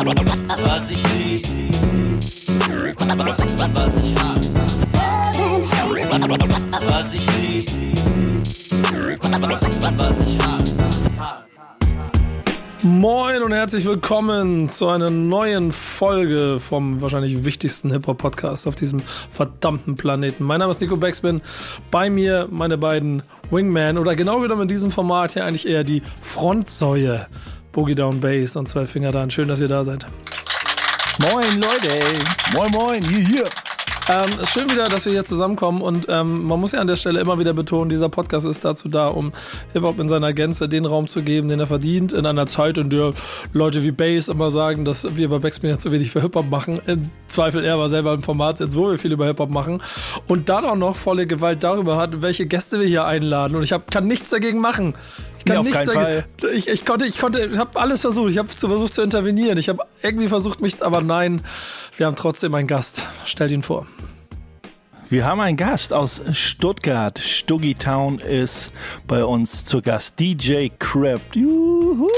Was ich lieb, was ich hasse. Was ich lieb, was ich hasse. Moin und herzlich willkommen zu einer neuen Folge vom wahrscheinlich wichtigsten Hip-Hop-Podcast auf diesem verdammten Planeten. Mein Name ist Nico Backspin. Bei mir meine beiden Wingman oder genau genommen in diesem Format hier eigentlich eher die Frontsäue. Boogie Down Bass und zwei Finger da. Schön, dass ihr da seid. Moin Leute. Moin moin, hier hier. Ähm, ist schön wieder, dass wir hier zusammenkommen und ähm, man muss ja an der Stelle immer wieder betonen, dieser Podcast ist dazu da, um Hip-Hop in seiner Gänze den Raum zu geben, den er verdient, in einer Zeit, in der Leute wie Bass immer sagen, dass wir bei Backspin ja zu wenig für Hip-Hop machen. Im Zweifel er war selber im Format jetzt, wo wir viel über Hip-Hop machen und dann auch noch volle Gewalt darüber hat, welche Gäste wir hier einladen und ich hab, kann nichts dagegen machen. Ich kann Nee, auf nichts keinen dagegen. Ich, ich konnte, ich konnte, ich habe alles versucht. Ich habe versucht zu intervenieren. Ich habe irgendwie versucht mich, aber nein, wir haben trotzdem einen Gast. Stellt ihn vor. Wir haben einen Gast aus Stuttgart. Stuggy Town ist bei uns zu Gast. DJ Crab. Juhu.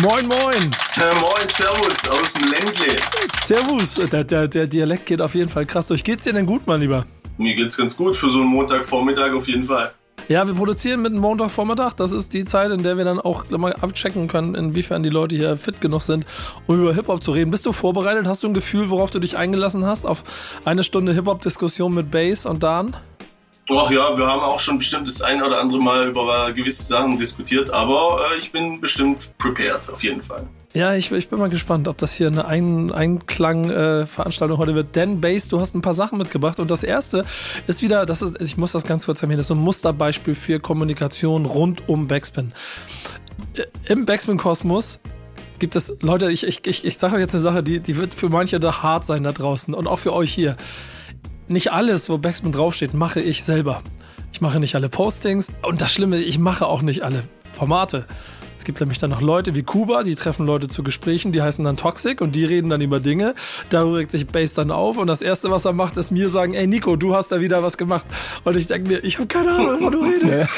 Moin, moin. Äh, moin, Servus aus dem Ländle. Servus. Der, der, der Dialekt geht auf jeden Fall krass durch. Geht's dir denn gut, mein Lieber? Mir geht's ganz gut für so einen Montagvormittag auf jeden Fall. Ja, wir produzieren mit Montagvormittag. Das ist die Zeit, in der wir dann auch mal abchecken können, inwiefern die Leute hier fit genug sind, um über Hip-Hop zu reden. Bist du vorbereitet? Hast du ein Gefühl, worauf du dich eingelassen hast? Auf eine Stunde Hip-Hop-Diskussion mit Bass und Dan? Ach ja, wir haben auch schon bestimmt das ein oder andere Mal über gewisse Sachen diskutiert, aber äh, ich bin bestimmt prepared, auf jeden Fall. Ja, ich, ich bin mal gespannt, ob das hier eine ein Einklang-Veranstaltung heute wird. Denn Bass, du hast ein paar Sachen mitgebracht und das erste ist wieder, das ist, ich muss das ganz kurz erwähnen, das ist ein Musterbeispiel für Kommunikation rund um Backspin. Äh, Im Backspin-Kosmos gibt es, Leute, ich, ich, ich, ich sage euch jetzt eine Sache, die, die wird für manche da hart sein da draußen und auch für euch hier. Nicht alles, wo Backspin draufsteht, mache ich selber. Ich mache nicht alle Postings und das Schlimme, ich mache auch nicht alle Formate. Es gibt nämlich dann noch Leute wie Kuba, die treffen Leute zu Gesprächen, die heißen dann Toxic und die reden dann über Dinge. Darüber regt sich Bass dann auf und das Erste, was er macht, ist mir sagen, ey Nico, du hast da wieder was gemacht. Und ich denke mir, ich habe keine Ahnung, wovon du redest.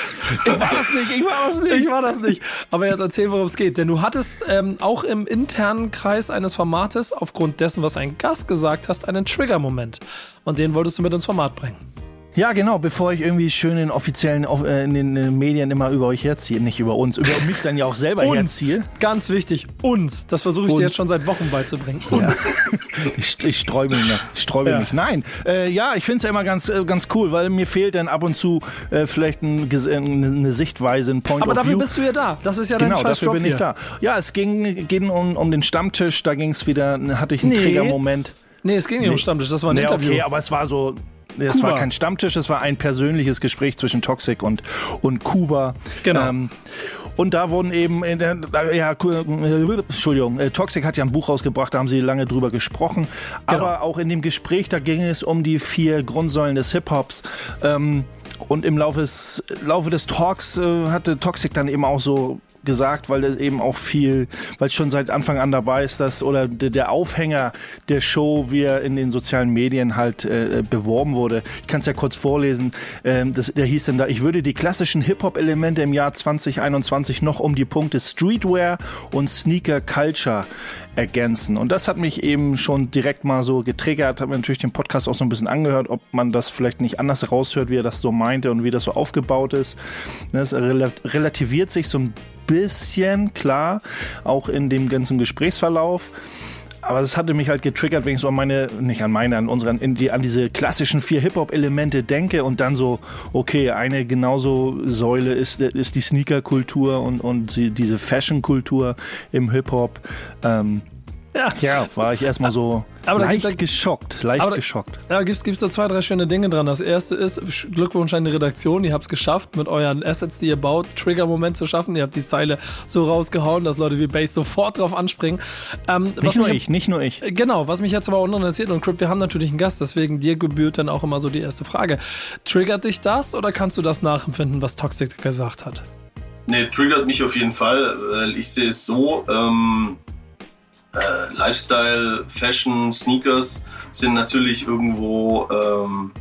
Ich war das nicht, ich war das nicht, ich war das nicht. Aber jetzt erzähl, worum es geht. Denn du hattest ähm, auch im internen Kreis eines Formates, aufgrund dessen, was ein Gast gesagt hast, einen Trigger-Moment. Und den wolltest du mit ins Format bringen. Ja, genau, bevor ich irgendwie schön in offiziellen off- äh, in den Medien immer über euch herziehe, nicht über uns, über mich dann ja auch selber herziehe. Ganz wichtig, uns. Das versuche ich Uns. dir jetzt schon seit Wochen beizubringen. Ja. Ich, ich sträube mich. Ich sträube Ja. mich. Nein, äh, ja, ich finde es ja immer ganz, äh, ganz cool, weil mir fehlt dann ab und zu äh, vielleicht ein, äh, eine Sichtweise, ein Point Aber of dafür View. bist du ja da. Das ist ja dein Genau, dafür Job bin ich hier. da. Ja, es ging, ging um, um den Stammtisch, da ging es wieder, hatte ich einen Nee. Triggermoment. Nee, es ging nicht um Stammtisch, das war ein Nee, Interview. okay, aber es war so. Es Kuba. war kein Stammtisch, es war ein persönliches Gespräch zwischen Toxic und, und Kuba. Genau. Ähm, und da wurden eben, in der, ja, Entschuldigung, äh, Toxic hat ja ein Buch rausgebracht, da haben sie lange drüber gesprochen. Genau. Aber auch in dem Gespräch, da ging es um die vier Grundsäulen des Hip-Hops. Ähm, und im Laufe des, Laufe des Talks äh, hatte Toxic dann eben auch so gesagt, weil es eben auch viel, weil es schon seit Anfang an dabei ist, dass oder der, Aufhänger der Show, wie er in den sozialen Medien halt äh, beworben wurde. Ich kann es ja kurz vorlesen. Ähm, das, der hieß dann da, ich würde die klassischen Hip-Hop-Elemente im Jahr 2021 noch um die Punkte Streetwear und Sneaker Culture ergänzen. Und das hat mich eben schon direkt mal so getriggert, habe mir natürlich den Podcast auch so ein bisschen angehört, ob man das vielleicht nicht anders raushört, wie er das so meinte und wie das so aufgebaut ist. Das rela- relativiert sich so ein bisschen, klar, auch in dem ganzen Gesprächsverlauf. Aber es hatte mich halt getriggert, wenn ich so an meine, nicht an meine, an unsere, in die, an diese klassischen vier Hip-Hop-Elemente denke und dann so, okay, eine genauso Säule ist, ist die Sneaker-Kultur und, und die, diese Fashion-Kultur im Hip-Hop. Ähm, Ja. ja, war ich erstmal so Aber da leicht gibt- da- geschockt, leicht aber da- geschockt. Ja, gibt's, gibt's da zwei, drei schöne Dinge dran. Das erste ist, Glückwunsch an die Redaktion, ihr habt's geschafft, mit euren Assets, die ihr baut, Trigger-Moment zu schaffen. Ihr habt die Zeile so rausgehauen, dass Leute wie Bass sofort drauf anspringen. Ähm, was Nicht nur mich- ich, nicht nur ich. Genau, was mich jetzt aber auch noch interessiert, und Crip, wir haben natürlich einen Gast, deswegen dir gebührt dann auch immer so die erste Frage. Triggert dich das oder kannst du das nachempfinden, was Toxic gesagt hat? Nee, triggert mich auf jeden Fall, weil ich sehe es so, ähm, äh, Lifestyle, Fashion, Sneakers sind natürlich irgendwo ähm,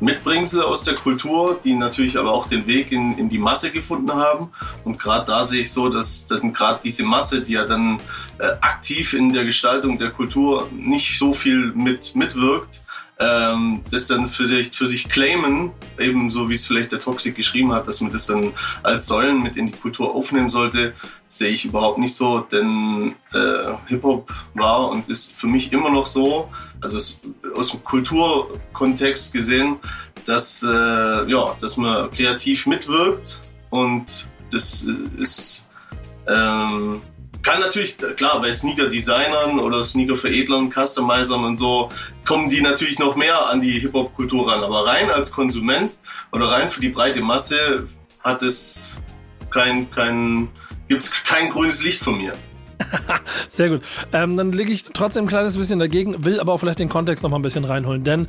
Mitbringsel aus der Kultur, die natürlich aber auch den Weg in, in die Masse gefunden haben. Und gerade da sehe ich so, dass dann gerade diese Masse, die ja dann äh, aktiv in der Gestaltung der Kultur nicht so viel mit, mitwirkt, ähm, das dann für sich, für sich claimen, ebenso wie es vielleicht der Toxic geschrieben hat, dass man das dann als Säulen mit in die Kultur aufnehmen sollte, sehe ich überhaupt nicht so, denn äh, Hip-Hop war und ist für mich immer noch so, also aus dem Kulturkontext gesehen, dass, äh, ja, dass man kreativ mitwirkt und das äh, ist ähm, kann natürlich, klar, bei Sneaker-Designern oder Sneaker-Veredlern, Customizern und so, kommen die natürlich noch mehr an die Hip-Hop-Kultur ran. Aber rein als Konsument oder rein für die breite Masse hat es kein, kein, gibt's kein grünes Licht von mir. Sehr gut. Ähm, dann lege ich trotzdem ein kleines bisschen dagegen, will aber auch vielleicht den Kontext noch mal ein bisschen reinholen. Denn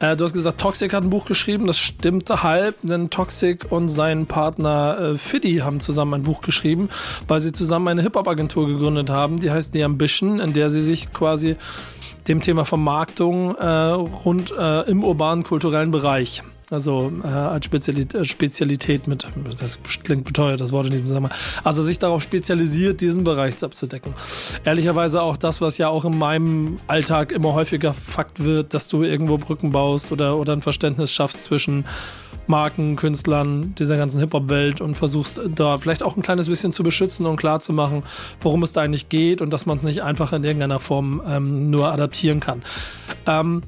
äh, du hast gesagt, Toxic hat ein Buch geschrieben, das stimmt halb, denn Toxic und sein Partner äh, Fiddy haben zusammen ein Buch geschrieben, weil sie zusammen eine Hip-Hop-Agentur gegründet haben, die heißt The Ambition, in der sie sich quasi dem Thema Vermarktung äh, rund äh, im urbanen kulturellen Bereich also äh, als Spezialität, äh, Spezialität mit, das klingt beteuert, das Wort in diesem Zusammenhang. Also sich darauf spezialisiert, diesen Bereich abzudecken. Ehrlicherweise auch das, was ja auch in meinem Alltag immer häufiger Fakt wird, dass du irgendwo Brücken baust oder, oder ein Verständnis schaffst zwischen Marken, Künstlern, dieser ganzen Hip-Hop-Welt und versuchst da vielleicht auch ein kleines bisschen zu beschützen und klar zu machen, worum es da eigentlich geht und dass man es nicht einfach in irgendeiner Form ähm, nur adaptieren kann. Ähm,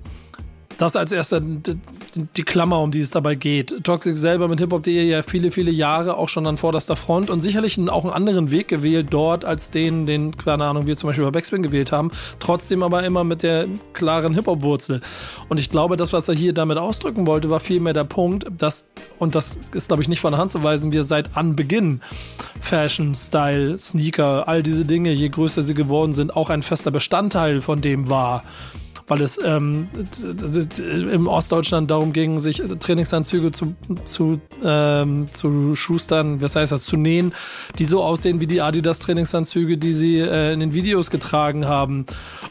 das als erster die Klammer, um die es dabei geht. Toxic selber mit hiphop.de ja viele, viele Jahre auch schon an vorderster Front und sicherlich auch einen anderen Weg gewählt dort als den, den, keine Ahnung, wir zum Beispiel bei Backspin gewählt haben. Trotzdem aber immer mit der klaren Hip-Hop-Wurzel. Und ich glaube, das, was er hier damit ausdrücken wollte, war vielmehr der Punkt, dass, und das ist, glaube ich, nicht von der Hand zu weisen, wir seit Anbeginn Fashion, Style, Sneaker, all diese Dinge, je größer sie geworden sind, auch ein fester Bestandteil von dem war weil es ähm, im Ostdeutschland darum ging, sich Trainingsanzüge zu, zu, ähm, zu schustern, was heißt das, zu nähen, die so aussehen wie die Adidas Trainingsanzüge, die sie äh, in den Videos getragen haben.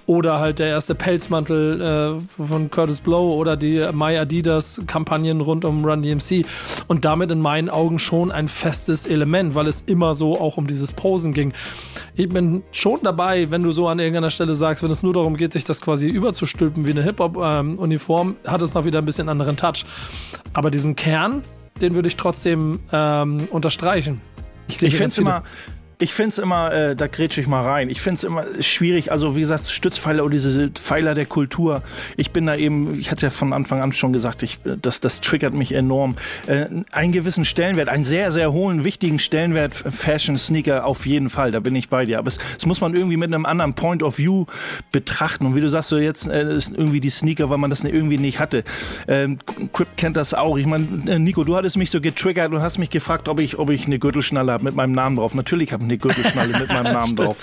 Oder halt der erste Pelzmantel äh, von Curtis Blow oder die My Adidas Kampagnen rund um Run DMC. Und damit in meinen Augen schon ein festes Element, weil es immer so auch um dieses Posen ging. Ich bin schon dabei, wenn du so an irgendeiner Stelle sagst, wenn es nur darum geht, sich das quasi überzu überzustülpen wie eine Hip-Hop-Uniform, hat es noch wieder ein bisschen anderen Touch. Aber diesen Kern, den würde ich trotzdem ähm, unterstreichen. Ich, ich finde es immer, ich finde es immer, äh, da grätsche ich mal rein. Ich finde es immer schwierig. Also wie gesagt, Stützpfeiler oder diese Pfeiler der Kultur. Ich bin da eben, ich hatte ja von Anfang an schon gesagt, ich, das, das triggert mich enorm. Äh, einen gewissen Stellenwert, einen sehr, sehr hohen, wichtigen Stellenwert Fashion Sneaker auf jeden Fall. Da bin ich bei dir. Aber es, es muss man irgendwie mit einem anderen Point of View betrachten. Und wie du sagst, so jetzt äh, ist irgendwie die Sneaker, weil man das irgendwie nicht hatte. Ähm, Crip kennt das auch. Ich meine, äh, Nico, du hattest mich so getriggert und hast mich gefragt, ob ich, ob ich eine Gürtelschnalle habe mit meinem Namen drauf. Natürlich habe eine Gürtelschnalle mit meinem Namen drauf.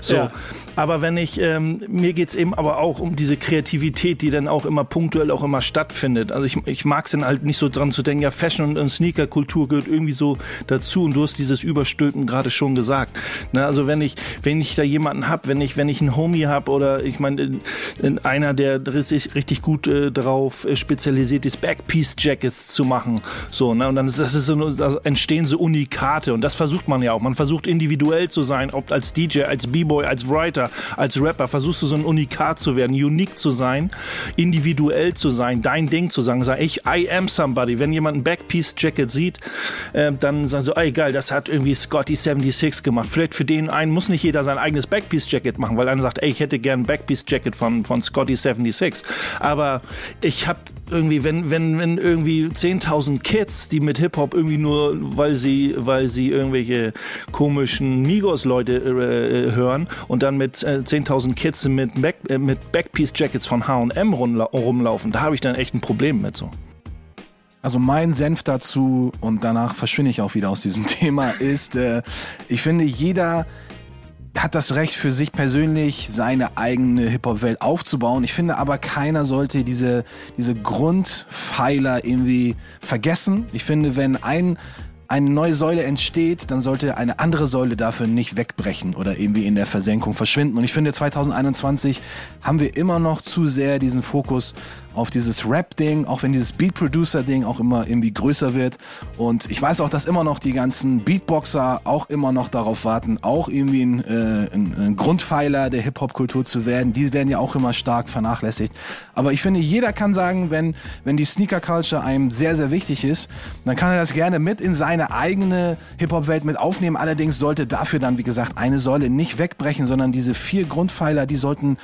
So. Ja. Aber wenn ich, ähm, mir geht's eben aber auch um diese Kreativität, die dann auch immer punktuell auch immer stattfindet. Also ich, ich mag es dann halt nicht so dran zu denken, ja, Fashion und, und Sneaker-Kultur gehört irgendwie so dazu und du hast dieses Überstülpen gerade schon gesagt. Ne, also wenn ich, wenn ich da jemanden hab, wenn ich, wenn ich einen Homie hab oder ich meine, einer, der richtig, richtig gut äh, darauf äh, spezialisiert ist, Backpiece-Jackets zu machen. So, ne? Und dann ist das ist so, also entstehen so Unikate und das versucht man ja auch. Man versucht individuell zu sein, ob als DJ, als B-Boy, als Writer als Rapper versuchst du so ein Unikat zu werden, unique zu sein, individuell zu sein, dein Ding zu sagen, sag ich, I am somebody. Wenn jemand ein Backpiece-Jacket sieht, äh, dann sagen so, ey geil, das hat irgendwie Scotty 76 gemacht. Vielleicht für den einen muss nicht jeder sein eigenes Backpiece-Jacket machen, weil einer sagt, ey, ich hätte gern ein Backpiece-Jacket von, von Scotty 76. Aber ich habe irgendwie, wenn, wenn, wenn irgendwie 10.000 Kids, die mit Hip-Hop irgendwie nur, weil sie, weil sie irgendwelche komischen Migos-Leute äh, hören und dann mit äh, 10.000 Kids mit, Back, äh, mit Backpiece-Jackets von H&M rumlaufen, da habe ich dann echt ein Problem mit so. Also mein Senf dazu und danach verschwinde ich auch wieder aus diesem Thema ist, äh, ich finde jeder hat das Recht für sich persönlich seine eigene Hip-Hop-Welt aufzubauen. Ich finde aber keiner sollte diese, diese Grundpfeiler irgendwie vergessen. Ich finde, wenn ein eine neue Säule entsteht, dann sollte eine andere Säule dafür nicht wegbrechen oder irgendwie in der Versenkung verschwinden. Und ich finde, 2021 haben wir immer noch zu sehr diesen Fokus auf dieses Rap-Ding, auch wenn dieses Beat-Producer-Ding auch immer irgendwie größer wird. Und ich weiß auch, dass immer noch die ganzen Beatboxer auch immer noch darauf warten, auch irgendwie ein, äh, ein, ein Grundpfeiler der Hip-Hop-Kultur zu werden. Die werden ja auch immer stark vernachlässigt. Aber ich finde, jeder kann sagen, wenn, wenn die Sneaker-Culture einem sehr, sehr wichtig ist, dann kann er das gerne mit in seine eigene Hip-Hop-Welt mit aufnehmen. Allerdings sollte dafür dann, wie gesagt, eine Säule nicht wegbrechen, sondern diese vier Grundpfeiler, die sollten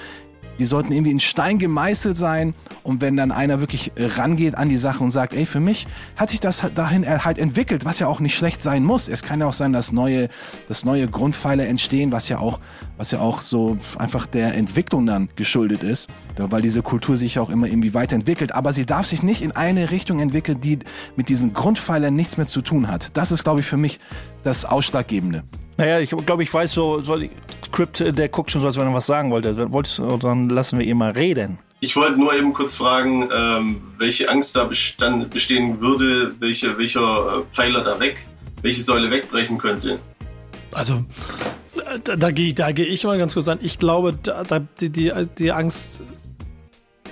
die sollten irgendwie in Stein gemeißelt sein. Und wenn dann einer wirklich rangeht an die Sache und sagt, ey, für mich hat sich das dahin halt entwickelt, was ja auch nicht schlecht sein muss. Es kann ja auch sein, dass neue, dass neue Grundpfeiler entstehen, was ja auch, was ja auch so einfach der Entwicklung dann geschuldet ist, weil diese Kultur sich auch immer irgendwie weiterentwickelt. Aber sie darf sich nicht in eine Richtung entwickeln, die mit diesen Grundpfeilern nichts mehr zu tun hat. Das ist, glaube ich, für mich das Ausschlaggebende. Naja, ich glaube, ich weiß so, so Crypt, der guckt schon so, als wenn er was sagen wollte. Wolltest, dann lassen wir ihn mal reden. Ich wollte nur eben kurz fragen, ähm, welche Angst da bestand, bestehen würde, welche, welcher äh, Pfeiler da weg, welche Säule wegbrechen könnte. Also, da, da gehe da geh ich mal ganz kurz an. Ich glaube, da, da, die, die, die Angst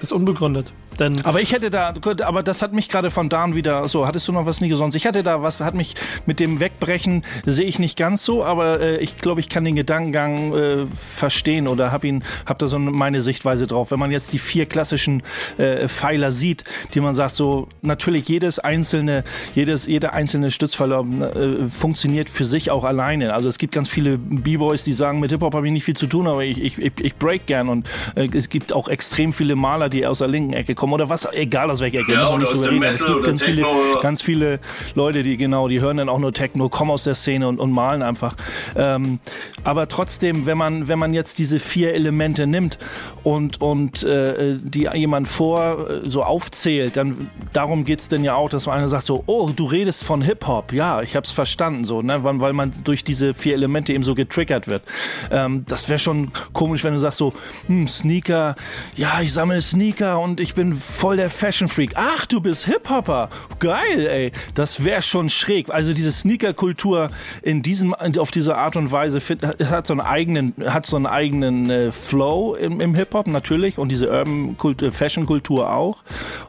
ist unbegründet. Denn aber ich hätte da, aber das hat mich gerade von Dan wieder so, hattest du noch was nie sonst? Ich hatte da was, hat mich mit dem Wegbrechen, sehe ich nicht ganz so, aber äh, ich glaube, ich kann den Gedankengang äh, verstehen oder habe ihn, habe da so meine Sichtweise drauf. Wenn man jetzt die vier klassischen äh, Pfeiler sieht, die man sagt, so natürlich jedes einzelne, jedes, jeder einzelne Stützpfeiler äh, funktioniert für sich auch alleine. Also es gibt ganz viele B-Boys, die sagen, mit Hip-Hop habe ich nicht viel zu tun, aber ich, ich, ich break gern und äh, es gibt auch extrem viele Maler, die aus der linken Ecke kommen kommen oder was, egal aus welcher Ecke, Ja, müssen wir nicht drüber reden. Es Metal gibt ganz viele, ganz viele Leute, die genau, die hören dann auch nur Techno, kommen aus der Szene und, und malen einfach. Ähm, aber trotzdem, wenn man, wenn man jetzt diese vier Elemente nimmt und, und äh, die jemand vor äh, so aufzählt, dann darum geht's denn ja auch, dass man einer sagt so, oh, du redest von Hip-Hop, ja, ich hab's verstanden, so, ne, weil, weil man durch diese vier Elemente eben so getriggert wird. Ähm, das wäre schon komisch, wenn du sagst so, hm, Sneaker, ja, ich sammle Sneaker und ich bin voll der Fashion Freak. Ach, du bist Hip-Hopper. Geil, ey. Das wäre schon schräg. Also diese Sneaker-Kultur in diesem, auf diese Art und Weise fit, hat so einen eigenen, hat so einen eigenen äh, Flow im, im Hip-Hop natürlich und diese Urban -Kult Fashion-Kultur auch.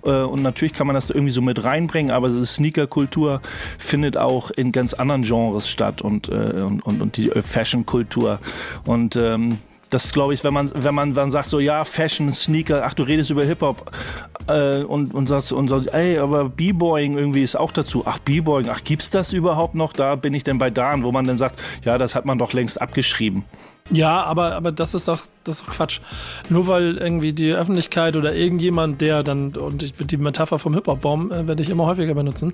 Äh, und natürlich kann man das irgendwie so mit reinbringen, aber diese Sneaker-Kultur findet auch in ganz anderen Genres statt und, äh, und, und, und die Fashion-Kultur. Und ähm, das glaube ich, wenn man, wenn man dann sagt so, ja, Fashion, Sneaker, ach, du redest über Hip-Hop äh, und, und sagst, und sagst, ey, aber B-Boying irgendwie ist auch dazu. Ach, B-Boying, ach, gibt's das überhaupt noch? Da bin ich denn bei Dan, wo man dann sagt, ja, das hat man doch längst abgeschrieben. Ja, aber, aber das ist doch, das ist doch Quatsch. Nur weil irgendwie die Öffentlichkeit oder irgendjemand, der dann, und ich die Metapher vom Hip-Hop-Baum äh, werde ich immer häufiger benutzen,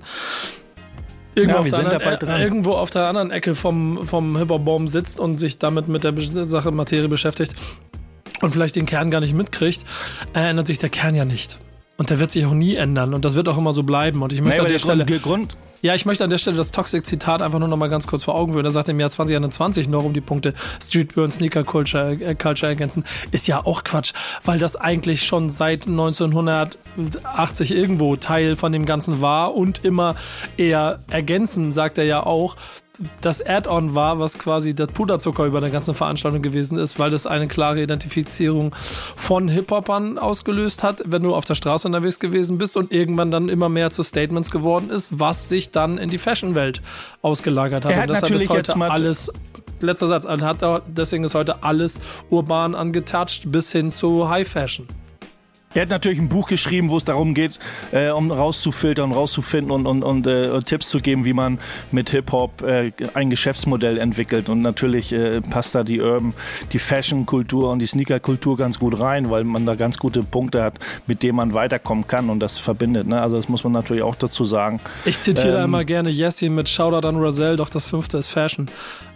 irgendwo, Ja, auf wir der sind anderen, dabei dran. irgendwo auf der anderen Ecke vom, vom Hip-Hop-Baum sitzt und sich damit mit der Sache Materie beschäftigt und vielleicht den Kern gar nicht mitkriegt, äh, ändert sich der Kern ja nicht. Und der wird sich auch nie ändern und das wird auch immer so bleiben. Und ich möchte Nee, an der der Stelle. Grund, Grund, Ja, ich möchte an der Stelle das Toxic-Zitat einfach nur noch mal ganz kurz vor Augen führen. Er sagt im Jahr 2021 noch um die Punkte Streetwear und Sneaker Culture, äh, Culture ergänzen. Ist ja auch Quatsch, weil das eigentlich schon seit 1980 irgendwo Teil von dem Ganzen war und immer eher ergänzen, sagt er ja auch, das Add-on war, was quasi das Puderzucker über der ganzen Veranstaltung gewesen ist, weil das eine klare Identifizierung von Hip-Hopern ausgelöst hat, wenn du auf der Straße unterwegs gewesen bist und irgendwann dann immer mehr zu Statements geworden ist, was sich dann in die Fashion-Welt ausgelagert hat. Er hat und deshalb natürlich ist heute jetzt mal- alles, letzter Satz, hat, deswegen ist heute alles urban angetatscht bis hin zu High-Fashion. Er hat natürlich ein Buch geschrieben, wo es darum geht, äh, um rauszufiltern, rauszufinden und, und, und äh, Tipps zu geben, wie man mit Hip-Hop äh, ein Geschäftsmodell entwickelt. Und natürlich äh, passt da die Urban, die Fashion-Kultur und die Sneaker-Kultur ganz gut rein, weil man da ganz gute Punkte hat, mit denen man weiterkommen kann und das verbindet. Ne? Also das muss man natürlich auch dazu sagen. Ich zitiere da Ähm, immer gerne Jessin mit Shoutout an Roselle, doch das fünfte ist Fashion.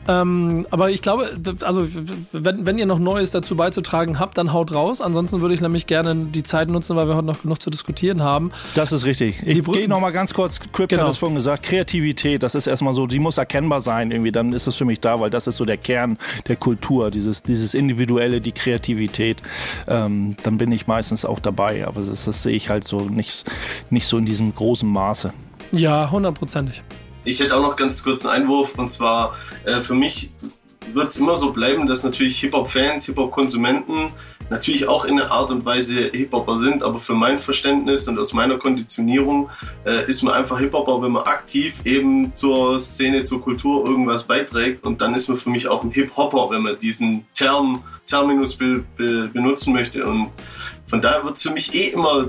Ähm, aber ich glaube, also wenn, wenn ihr noch Neues dazu beizutragen habt, dann haut raus. Ansonsten würde ich nämlich gerne die Zeit nutzen, weil wir heute noch genug zu diskutieren haben. Das ist richtig. Ich gehe noch mal ganz kurz, Crypt Genau. hat es vorhin gesagt, Kreativität, das ist erstmal so, die muss erkennbar sein irgendwie, dann ist es für mich da, weil das ist so der Kern der Kultur, dieses, dieses Individuelle, die Kreativität. Ähm, dann bin ich meistens auch dabei, aber das, das sehe ich halt so nicht, nicht so in diesem großen Maße. Ja, hundertprozentig. Ich hätte auch noch ganz kurz einen Einwurf und zwar äh, für mich wird es immer so bleiben, dass natürlich Hip-Hop-Fans, Hip-Hop-Konsumenten natürlich auch in einer Art und Weise Hip-Hopper sind, aber für mein Verständnis und aus meiner Konditionierung äh, ist man einfach Hip-Hopper, wenn man aktiv eben zur Szene, zur Kultur irgendwas beiträgt und dann ist man für mich auch ein Hip-Hopper, wenn man diesen Term, Terminus be, be, benutzen möchte und von daher wird es für mich eh immer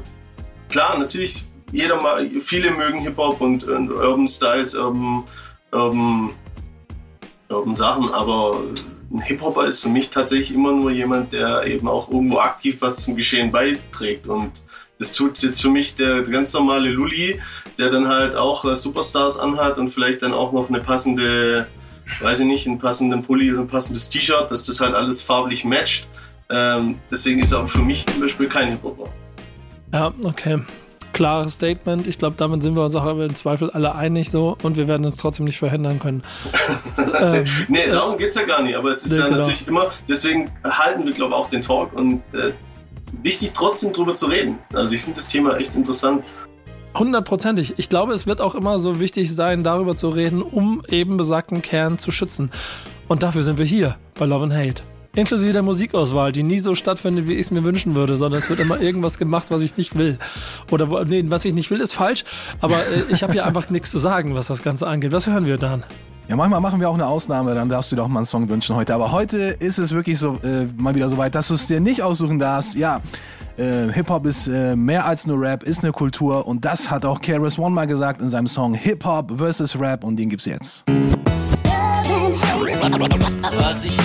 klar, natürlich jeder mal, viele mögen Hip-Hop und, und Urban Styles, Urban, Urban, Urban Sachen, aber ein Hip-Hopper ist für mich tatsächlich immer nur jemand, der eben auch irgendwo aktiv was zum Geschehen beiträgt. Und das tut jetzt für mich der ganz normale Lulli, der dann halt auch äh, Superstars anhat und vielleicht dann auch noch eine passende, weiß ich nicht, einen passenden Pulli oder ein passendes T-Shirt, dass das halt alles farblich matcht. Ähm, deswegen ist er auch für mich zum Beispiel kein Hip-Hopper. Ja, okay. Klares Statement. Ich glaube, damit sind wir uns auch im Zweifel alle einig so und wir werden es trotzdem nicht verhindern können. ähm, nee, darum geht es ja gar nicht. Aber es ist ja, ja genau. natürlich immer, deswegen halten wir, glaube ich, auch den Talk und äh, wichtig trotzdem drüber zu reden. Also ich finde das Thema echt interessant. Hundertprozentig. Ich glaube, es wird auch immer so wichtig sein, darüber zu reden, um eben besagten Kern zu schützen. Und dafür sind wir hier bei Love and Hate. Inklusive der Musikauswahl, die nie so stattfindet, wie ich es mir wünschen würde, sondern es wird immer irgendwas gemacht, was ich nicht will. Oder wo, nee, was ich nicht will, ist falsch, aber äh, ich habe hier einfach nichts zu sagen, was das Ganze angeht. Was hören wir dann? Ja, manchmal machen wir auch eine Ausnahme, dann darfst du dir auch mal einen Song wünschen heute. Aber heute ist es wirklich so äh, mal wieder so weit, dass du es dir nicht aussuchen darfst. Ja, äh, Hip-Hop ist äh, mehr als nur Rap, ist eine Kultur und das hat auch Keras One mal gesagt in seinem Song Hip-Hop vs. Rap und den gibt's jetzt. Was ich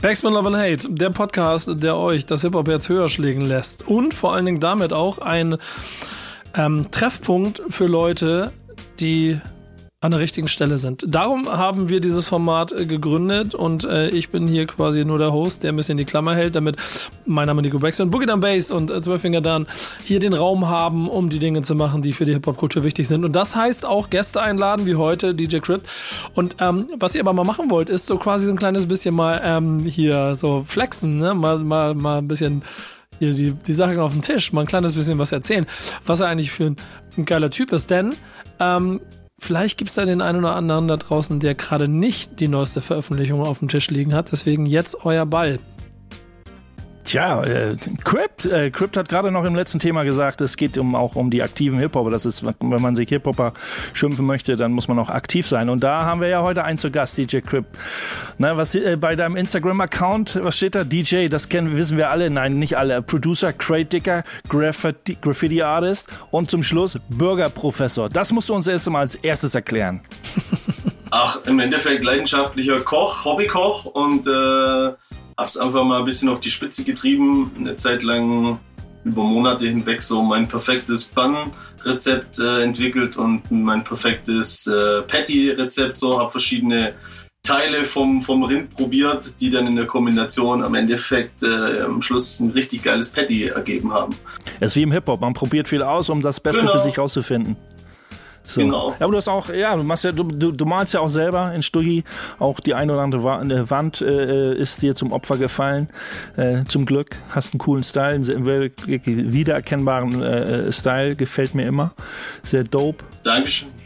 Backspin Love and Hate, der Podcast, der euch das Hip-Hop jetzt höher schlägen lässt und vor allen Dingen damit auch ein ähm, Treffpunkt für Leute, die an der richtigen Stelle sind. Darum haben wir dieses Format äh, gegründet und äh, ich bin hier quasi nur der Host, der ein bisschen die Klammer hält, damit mein Name Nico Baxter und Boogie Down Bass und äh, Zwölffinger Dan hier den Raum haben, um die Dinge zu machen, die für die Hip-Hop-Kultur wichtig sind. Und das heißt auch Gäste einladen, wie heute DJ Crypt. Und ähm, was ihr aber mal machen wollt, ist so quasi so ein kleines bisschen mal ähm, hier so flexen, ne? mal, mal, mal ein bisschen hier die, die Sachen auf den Tisch, mal ein kleines bisschen was erzählen, was er eigentlich für ein, ein geiler Typ ist. Denn ähm, Vielleicht gibt es da den einen oder anderen da draußen, der gerade nicht die neueste Veröffentlichung auf dem Tisch liegen hat. Deswegen jetzt euer Ball. Tja, äh, Crypt, äh, Crypt hat gerade noch im letzten Thema gesagt, es geht um, auch um die aktiven Hip-Hopper. Das ist, wenn man sich Hip-Hopper schimpfen möchte, dann muss man auch aktiv sein. Und da haben wir ja heute einen zu Gast, DJ Crypt. Na, was äh, bei deinem Instagram-Account, was steht da? DJ, das kennen, wissen wir alle. Nein, nicht alle. Producer, Crate Dicker, Graffiti, Graffiti Artist und zum Schluss Bürgerprofessor. Das musst du uns erst mal als erstes erklären. Ach, im Endeffekt leidenschaftlicher Koch, Hobbykoch und äh habe es einfach mal ein bisschen auf die Spitze getrieben, eine Zeit lang über Monate hinweg so mein perfektes Bun-Rezept äh, entwickelt und mein perfektes äh, Patty-Rezept. So habe verschiedene Teile vom, vom Rind probiert, die dann in der Kombination am Endeffekt äh, am Schluss ein richtig geiles Patty ergeben haben. Es ist wie im Hip-Hop, man probiert viel aus, um das Beste genau. für sich rauszufinden. So. Genau. Ja, aber du hast auch, ja, du machst ja, du, du, du malst ja auch selber in Stuggi. Auch die eine oder andere Wand äh, ist dir zum Opfer gefallen. Äh, zum Glück. Hast einen coolen Style, einen wiedererkennbaren äh, Style. Gefällt mir immer. Sehr dope. Dankeschön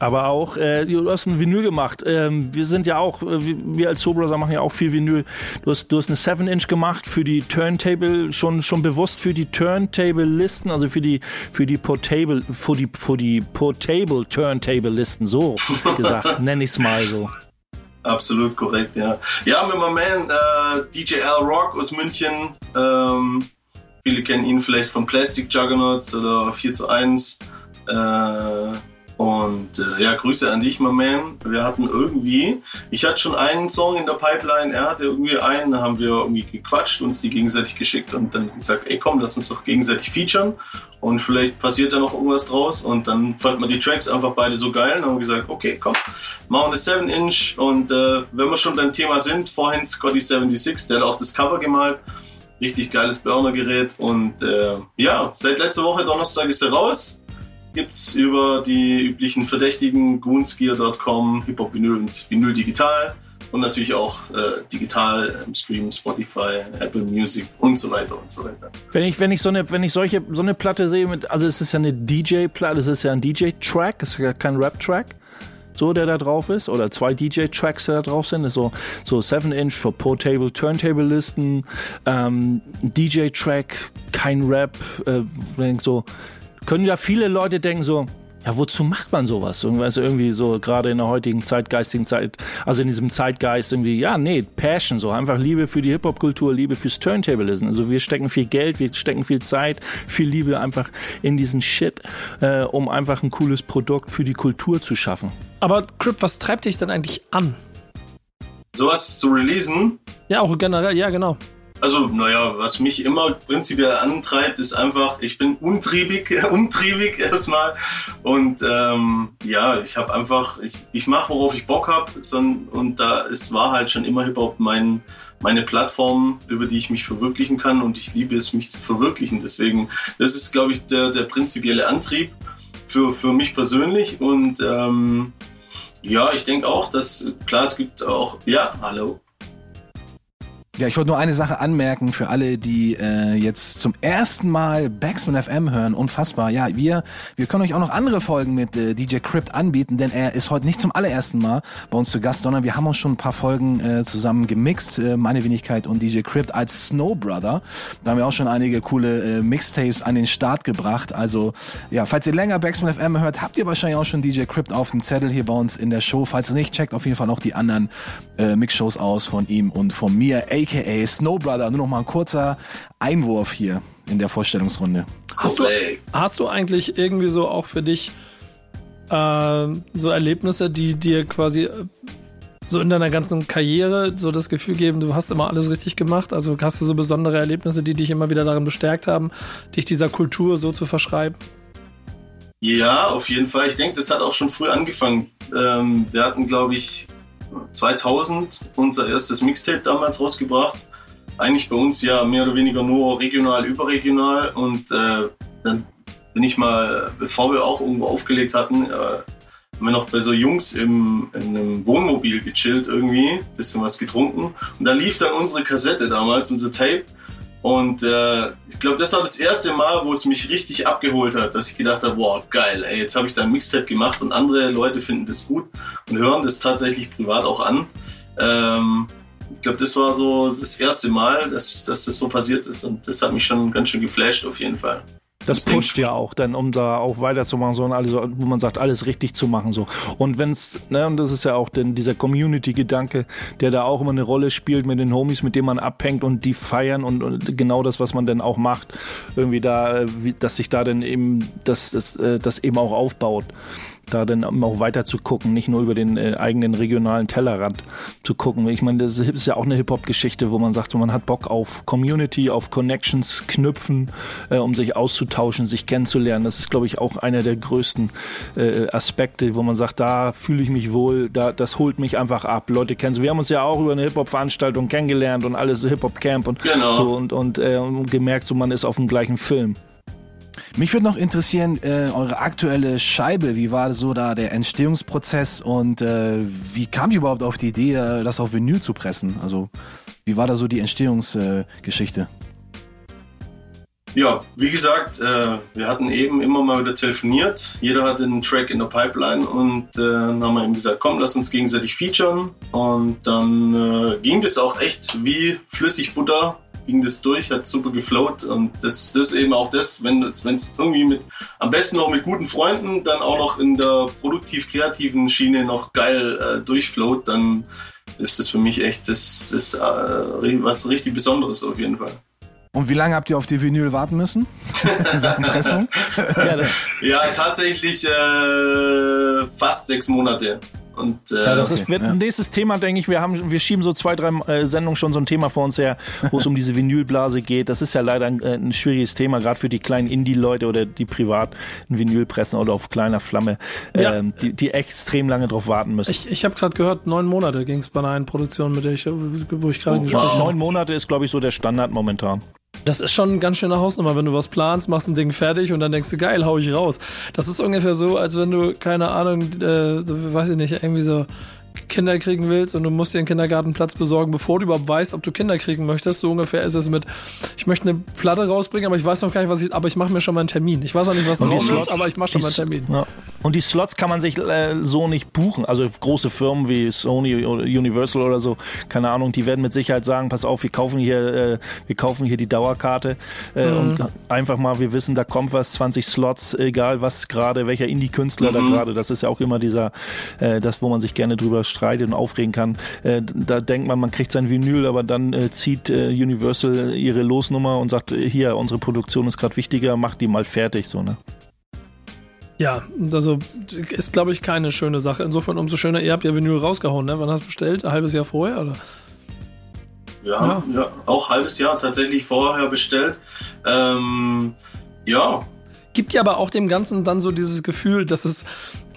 aber auch, äh, du hast ein Vinyl gemacht. Ähm, wir sind ja auch, äh, wir als Soul machen ja auch viel Vinyl. Du hast, du hast eine 7-Inch gemacht für die Turntable, schon, schon bewusst für die Turntable-Listen, also für die, für die Portable, für die, für die Portable Turntable-Listen, so gesagt, nenne ich es mal so. Absolut korrekt, ja. Ja, mit meinem Man, äh, DJ Al Rock aus München. Ähm, viele kennen ihn vielleicht von Plastic Juggernauts oder 4 zu 1. Äh, und äh, ja, Grüße an dich, my man. Wir hatten irgendwie, ich hatte schon einen Song in der Pipeline, er hatte irgendwie einen, da haben wir irgendwie gequatscht, uns die gegenseitig geschickt und dann gesagt, ey komm, lass uns doch gegenseitig featuren und vielleicht passiert da noch irgendwas draus. Und dann fand man die Tracks einfach beide so geil und haben gesagt, okay, komm, machen eine 7-Inch und äh, wenn wir schon beim Thema sind, vorhin Scotty 76, der hat auch das Cover gemalt. Richtig geiles Burner-Gerät und äh, ja, seit letzter Woche Donnerstag ist er raus gibt es über die üblichen Verdächtigen, goonsgear.com, Hip-Hop Vinyl und Vinyl Digital und natürlich auch äh, digital im Stream, Spotify, Apple Music und so weiter und so weiter. Wenn ich, wenn ich so eine, wenn ich solche, so eine Platte sehe mit, also es ist ja eine DJ-Platte, es ist ja ein DJ-Track, es ist ja kein Rap-Track so der da drauf ist oder zwei DJ-Tracks, die da drauf sind, ist so so 7 Inch für Portable Turntable Listen, ähm, DJ-Track, kein Rap, äh, so können ja viele Leute denken so, ja, wozu macht man sowas? Also irgendwie so, gerade in der heutigen zeitgeistigen Zeit, also in diesem Zeitgeist irgendwie, ja, nee, Passion, so einfach Liebe für die Hip-Hop-Kultur, Liebe fürs Turntablism. Also wir stecken viel Geld, wir stecken viel Zeit, viel Liebe einfach in diesen Shit, äh, um einfach ein cooles Produkt für die Kultur zu schaffen. Aber Crip, was treibt dich denn eigentlich an? Sowas zu releasen? Ja, auch generell, ja, genau. Also, naja, was mich immer prinzipiell antreibt, ist einfach, ich bin untriebig, untriebig erstmal. Und ähm, ja, ich habe einfach, ich, ich mache, worauf ich Bock habe. Und da es war halt schon immer Hip-Hop mein, meine Plattform, über die ich mich verwirklichen kann. Und ich liebe es, mich zu verwirklichen. Deswegen, das ist, glaube ich, der, der prinzipielle Antrieb für, für mich persönlich. Und ähm, ja, ich denke auch, dass, klar, es gibt auch, ja, hallo. Ja, ich wollte nur eine Sache anmerken für alle, die äh, jetzt zum ersten Mal Backspin FM hören. Unfassbar. Ja, wir, wir können euch auch noch andere Folgen mit äh, DJ Crypt anbieten, denn er ist heute nicht zum allerersten Mal bei uns zu Gast, sondern wir haben uns schon ein paar Folgen äh, zusammen gemixt, äh, meine Wenigkeit und DJ Crypt als Snow Brother. Da haben wir auch schon einige coole äh, Mixtapes an den Start gebracht. Also ja, falls ihr länger Backspin FM hört, habt ihr wahrscheinlich auch schon DJ Crypt auf dem Zettel hier bei uns in der Show. Falls nicht, checkt auf jeden Fall auch die anderen äh, Mixshows aus von ihm und von mir. Ey, aka Snowbrother. Nur noch mal ein kurzer Einwurf hier in der Vorstellungsrunde. Hast du, hast du eigentlich irgendwie so auch für dich äh, so Erlebnisse, die dir quasi äh, so in deiner ganzen Karriere so das Gefühl geben, du hast immer alles richtig gemacht? Also hast du so besondere Erlebnisse, die dich immer wieder darin bestärkt haben, dich dieser Kultur so zu verschreiben? Ja, auf jeden Fall. Ich denke, das hat auch schon früh angefangen. Ähm, wir hatten, glaube ich, 2000 unser erstes Mixtape damals rausgebracht. Eigentlich bei uns ja mehr oder weniger nur regional, überregional. Und äh, dann bin ich mal, bevor wir auch irgendwo aufgelegt hatten, äh, haben wir noch bei so Jungs im, in einem Wohnmobil gechillt irgendwie, bisschen was getrunken. Und da lief dann unsere Kassette damals, unser Tape. Und äh, ich glaube, das war das erste Mal, wo es mich richtig abgeholt hat, dass ich gedacht habe, wow, geil, ey, jetzt habe ich da ein Mixtape gemacht und andere Leute finden das gut und hören das tatsächlich privat auch an. Ähm, ich glaube, das war so das erste Mal, dass, dass das so passiert ist und das hat mich schon ganz schön geflasht auf jeden Fall. Das pusht ja auch dann, um da auch weiterzumachen, so und alles, wo man sagt, alles richtig zu machen, so. Und wenn's, ne, und das ist ja auch denn dieser Community-Gedanke, der da auch immer eine Rolle spielt mit den Homies, mit denen man abhängt und die feiern und, und genau das, was man dann auch macht, irgendwie da, wie, dass sich da dann eben, das, das, äh, das eben auch aufbaut da dann auch weiter zu gucken, nicht nur über den äh, eigenen regionalen Tellerrand zu gucken. Ich meine, das ist ja auch eine Hip-Hop-Geschichte, wo man sagt, so, man hat Bock auf Community, auf Connections knüpfen, äh, um sich auszutauschen, sich kennenzulernen. Das ist, glaube ich, auch einer der größten äh, Aspekte, wo man sagt, da fühle ich mich wohl, da, das holt mich einfach ab. Leute kennen. Wir haben uns ja auch über eine Hip-Hop-Veranstaltung kennengelernt und alles Hip-Hop-Camp und genau. so und, und äh, gemerkt, so man ist auf dem gleichen Film. Mich würde noch interessieren, äh, eure aktuelle Scheibe, wie war so da der Entstehungsprozess und äh, wie kam ihr überhaupt auf die Idee, äh, das auf Vinyl zu pressen? Also wie war da so die Entstehungsgeschichte? Äh, ja, wie gesagt, äh, wir hatten eben immer mal wieder telefoniert. Jeder hatte einen Track in der Pipeline und äh, dann haben wir ihm gesagt, komm, lass uns gegenseitig featuren. Und dann ging das auch echt wie flüssig Butter ging das durch, hat super geflowt und das, das ist eben auch das, wenn es irgendwie mit, am besten noch mit guten Freunden, dann auch noch in der produktiv-kreativen Schiene noch geil äh, durchflowt, dann ist das für mich echt das, das äh, was richtig Besonderes auf jeden Fall. Und wie lange habt ihr auf die Vinyl warten müssen? In Sachen Pressung? ja, ja, tatsächlich äh, fast sechs Monate. Und, äh, ja, das okay, ist wird ein nächstes Thema, denke ich. Wir haben, wir schieben so zwei, drei äh, Sendungen schon so ein Thema vor uns her, wo es um diese Vinylblase geht. Das ist ja leider ein, äh, ein schwieriges Thema, gerade für die kleinen Indie-Leute oder die privat ein Vinyl pressen oder auf kleiner Flamme, ja. ähm, die, die extrem lange drauf warten müssen. Ich, ich habe gerade gehört, neun Monate ging es bei einer Produktion, mit der ich, wo ich gerade oh, gesprochen habe. Neun Monate ist, glaube ich, so der Standard momentan. Das ist schon ein ganz schöner Hausnummer, wenn du was planst, machst ein Ding fertig und dann denkst du, geil, hau ich raus. Das ist ungefähr so, als wenn du, keine Ahnung, äh, weiß ich nicht, irgendwie so Kinder kriegen willst und du musst dir einen Kindergartenplatz besorgen, bevor du überhaupt weißt, ob du Kinder kriegen möchtest. So ungefähr ist es mit, ich möchte eine Platte rausbringen, aber ich weiß noch gar nicht, was ich, aber ich mache mir schon mal einen Termin. Ich weiß auch nicht, was Und die drauf Slots- ist, aber ich mache schon mal einen Termin. Ja. Und die Slots kann man sich äh, so nicht buchen. Also große Firmen wie Sony oder Universal oder so, keine Ahnung, die werden mit Sicherheit sagen, pass auf, wir kaufen hier, äh, wir kaufen hier die Dauerkarte äh, Mhm. und einfach mal, wir wissen, da kommt was, 20 Slots, egal was gerade, welcher Indie-Künstler da gerade, das ist ja auch immer dieser, äh, das, wo man sich gerne drüber streitet und aufregen kann. Äh, da denkt man, man kriegt sein Vinyl, aber dann äh, zieht äh, Universal ihre Losnummer und sagt, äh, hier, unsere Produktion ist gerade wichtiger, macht die mal fertig, so, ne? Ja, also ist, glaube ich, keine schöne Sache. Insofern umso schöner, ihr habt ja Vinyl rausgehauen, ne? Wann hast du bestellt? Ein halbes Jahr vorher, oder? Ja, ja. auch halbes Jahr tatsächlich vorher bestellt. Ähm, ja, Gibt ja aber auch dem Ganzen dann so dieses Gefühl, dass es,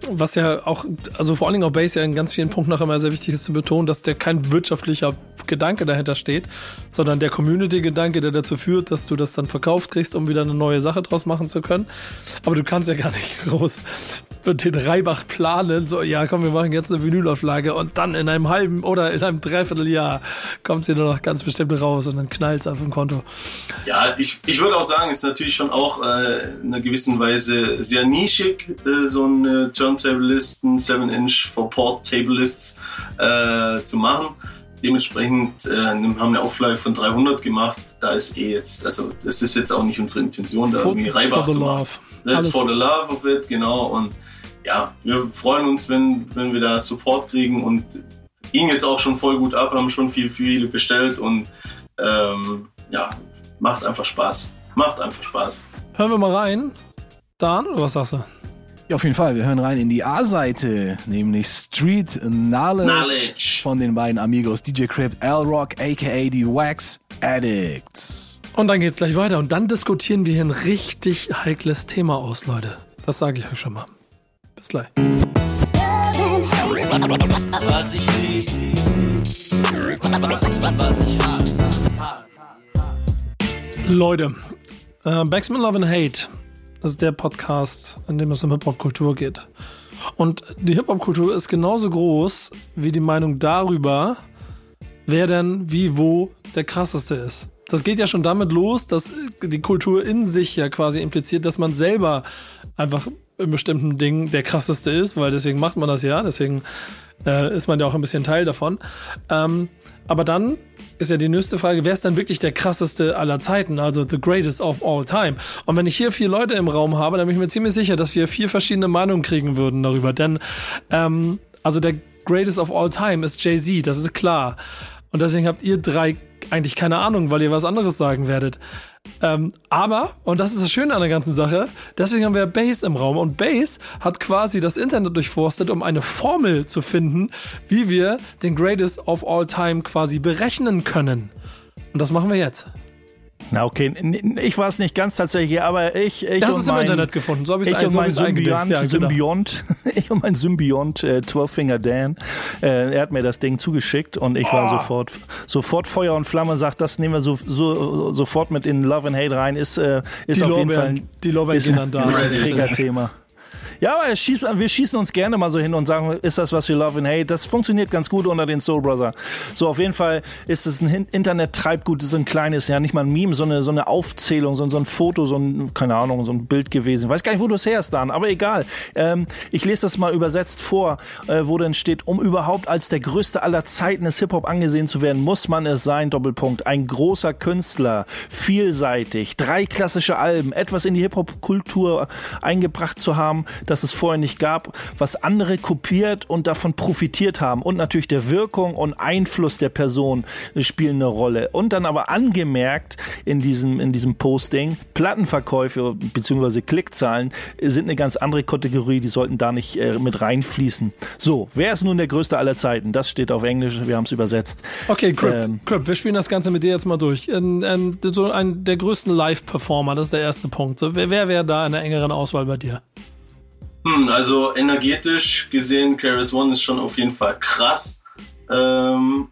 was ja auch, also vor allen Dingen auch Bass ja in ganz vielen Punkten noch immer sehr wichtig ist zu betonen, dass der kein wirtschaftlicher Gedanke dahinter steht, sondern der Community-Gedanke, der dazu führt, dass du das dann verkauft kriegst, um wieder eine neue Sache draus machen zu können. Aber du kannst ja gar nicht groß den Reibach planen, so, ja, komm, wir machen jetzt eine Vinylauflage und dann in einem halben oder in einem Dreivierteljahr kommt sie nur noch ganz bestimmt raus und dann knallt es auf dem Konto. Ja, ich, ich würde auch sagen, ist natürlich schon auch äh, in einer gewissen Weise sehr nischig, äh, so ein äh, Turntable-Listen, 7-Inch for Port-Table-Lists äh, zu machen. Dementsprechend äh, haben wir eine Auflage von 300 gemacht. Da ist eh jetzt, also das ist jetzt auch nicht unsere Intention, da For- irgendwie Reibach zu machen. love. Das Alles- ist for the love of it, genau. Und ja, wir freuen uns, wenn, wenn wir da Support kriegen und ging jetzt auch schon voll gut ab, haben schon viel, viele bestellt und ähm, ja, macht einfach Spaß. Macht einfach Spaß. Hören wir mal rein. Dan, oder was sagst du? Ja, auf jeden Fall. Wir hören rein in die A-Seite, nämlich Street Knowledge, Knowledge. von den beiden Amigos DJ Crip, L-Rock, aka die Wax Addicts. Und dann geht's gleich weiter. Und dann diskutieren wir hier ein richtig heikles Thema aus, Leute. Das sage ich euch schon mal. Bis gleich. Was ich lieb, was ich hasse. Leute, äh, Backsman Love and Hate ist der Podcast, in dem es um Hip-Hop-Kultur geht. Und die Hip-Hop-Kultur ist genauso groß wie die Meinung darüber, wer denn wie wo der krasseste ist. Das geht ja schon damit los, dass die Kultur in sich ja quasi impliziert, dass man selber einfach in bestimmten Dingen der krasseste ist, weil deswegen macht man das ja, deswegen äh, ist man ja auch ein bisschen Teil davon. Ähm, aber dann ist ja die nächste Frage, wer ist dann wirklich der krasseste aller Zeiten, also the greatest of all time? Und wenn ich hier vier Leute im Raum habe, dann bin ich mir ziemlich sicher, dass wir vier verschiedene Meinungen kriegen würden darüber. Denn ähm, also der greatest of all time ist Jay-Z, das ist klar. Und deswegen habt ihr drei eigentlich keine Ahnung, weil ihr was anderes sagen werdet. Ähm, aber, und das ist das Schöne an der ganzen Sache, deswegen haben wir Base im Raum. Und Base hat quasi das Internet durchforstet, um eine Formel zu finden, wie wir den Greatest of All Time quasi berechnen können. Und das machen wir jetzt. Na okay, ich war es nicht ganz tatsächlich, aber ich, ich Das und ist im mein, Internet gefunden. So habe ich ich es und so mein. Symbiont, Ja, genau. Symbiont, ich und mein Symbiont, äh, 12 Finger Dan, äh, er hat mir das Ding zugeschickt und ich war sofort, sofort Feuer und Flamme und sagt, das nehmen wir so, so, sofort mit in Love and Hate rein, ist, äh, ist Die auf jeden Fall Lorbeeren, ein, die Lorbeeren ist, sind dann da. ist ein Ready. Ja, aber schießt, wir schießen uns gerne mal so hin und sagen, ist das was wir Love and Hate? Das funktioniert ganz gut unter den Soul Brother. So, auf jeden Fall ist es ein Internet-Treibgut, das ist ein kleines, ja, nicht mal ein Meme, so eine, so eine Aufzählung, so, ein- so ein Foto, so ein, keine Ahnung, so ein Bild gewesen. Weiß gar nicht, wo du es herst, Dan, aber egal. Ähm, ich lese das mal übersetzt vor, äh, wo denn steht, um überhaupt als der größte aller Zeiten des Hip-Hop angesehen zu werden, muss man es sein, Doppelpunkt. Ein großer Künstler, vielseitig, drei klassische Alben, etwas in die Hip-Hop-Kultur eingebracht zu haben, das es vorher nicht gab, was andere kopiert und davon profitiert haben. Und natürlich der Wirkung und Einfluss der Person spielen eine Rolle. Und dann aber angemerkt in diesem, in diesem Posting, Plattenverkäufe bzw. Klickzahlen sind eine ganz andere Kategorie, die sollten da nicht äh, mit reinfließen. So, wer ist nun der größte aller Zeiten? Das steht auf Englisch, wir haben es übersetzt. Okay, Crypt, Ähm. Crypt, wir spielen das Ganze mit dir jetzt mal durch. Ähm, ähm, so ein der größten Live-Performer, das ist der erste Punkt. So, wer wer wäre da in der engeren Auswahl bei dir? Hm, also energetisch gesehen, Keras One ist schon auf jeden Fall krass. Ähm,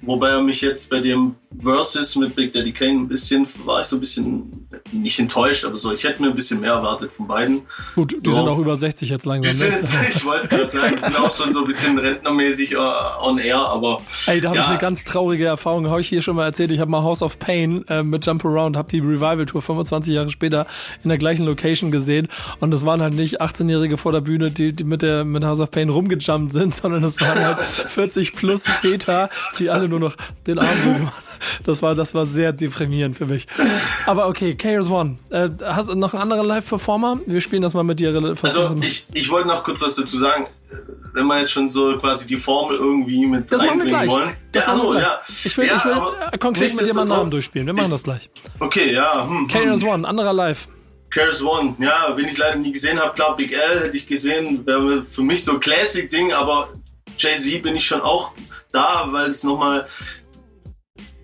wobei er mich jetzt bei dem Versus mit Big Daddy Kane ein bisschen, war ich so ein bisschen nicht enttäuscht, aber so, ich hätte mir ein bisschen mehr erwartet von beiden. Gut, die So. sind auch über 60 jetzt Die langsam. sind Ne? jetzt, ich wollte gerade sagen, die sind auch schon so ein bisschen rentnermäßig äh, on air, aber Ey, da habe ich ja, eine ganz traurige Erfahrung, habe ich hier schon mal erzählt. Ich habe mal House of Pain äh, mit Jump Around, habe die Revival Tour 25 Jahre später in der gleichen Location gesehen und das waren halt nicht 18-Jährige vor der Bühne, die, die mit der mit House of Pain rumgejumpt sind, sondern das waren halt 40 plus Väter, die alle nur noch den Arm so gemacht. Das war das war sehr deprimierend für mich. Aber okay, Chaos One. Äh, hast du noch einen anderen Live-Performer? Wir spielen das mal mit dir. Also ich, ich wollte noch kurz was dazu sagen. Wenn wir jetzt schon so quasi die Formel irgendwie mit das reinbringen wollen. Das ja, machen wir so, gleich. ja. Ich will, ja, ich will äh, konkret mit dir mal Namen durchspielen. Wir machen das gleich. Okay, ja. Hm, hm. Chaos One, anderer Live. Keras One, ja, wen ich leider nie gesehen habe, klar, Big L hätte ich gesehen, wäre für mich so Classic-Ding, aber Jay-Z bin ich schon auch da, weil es nochmal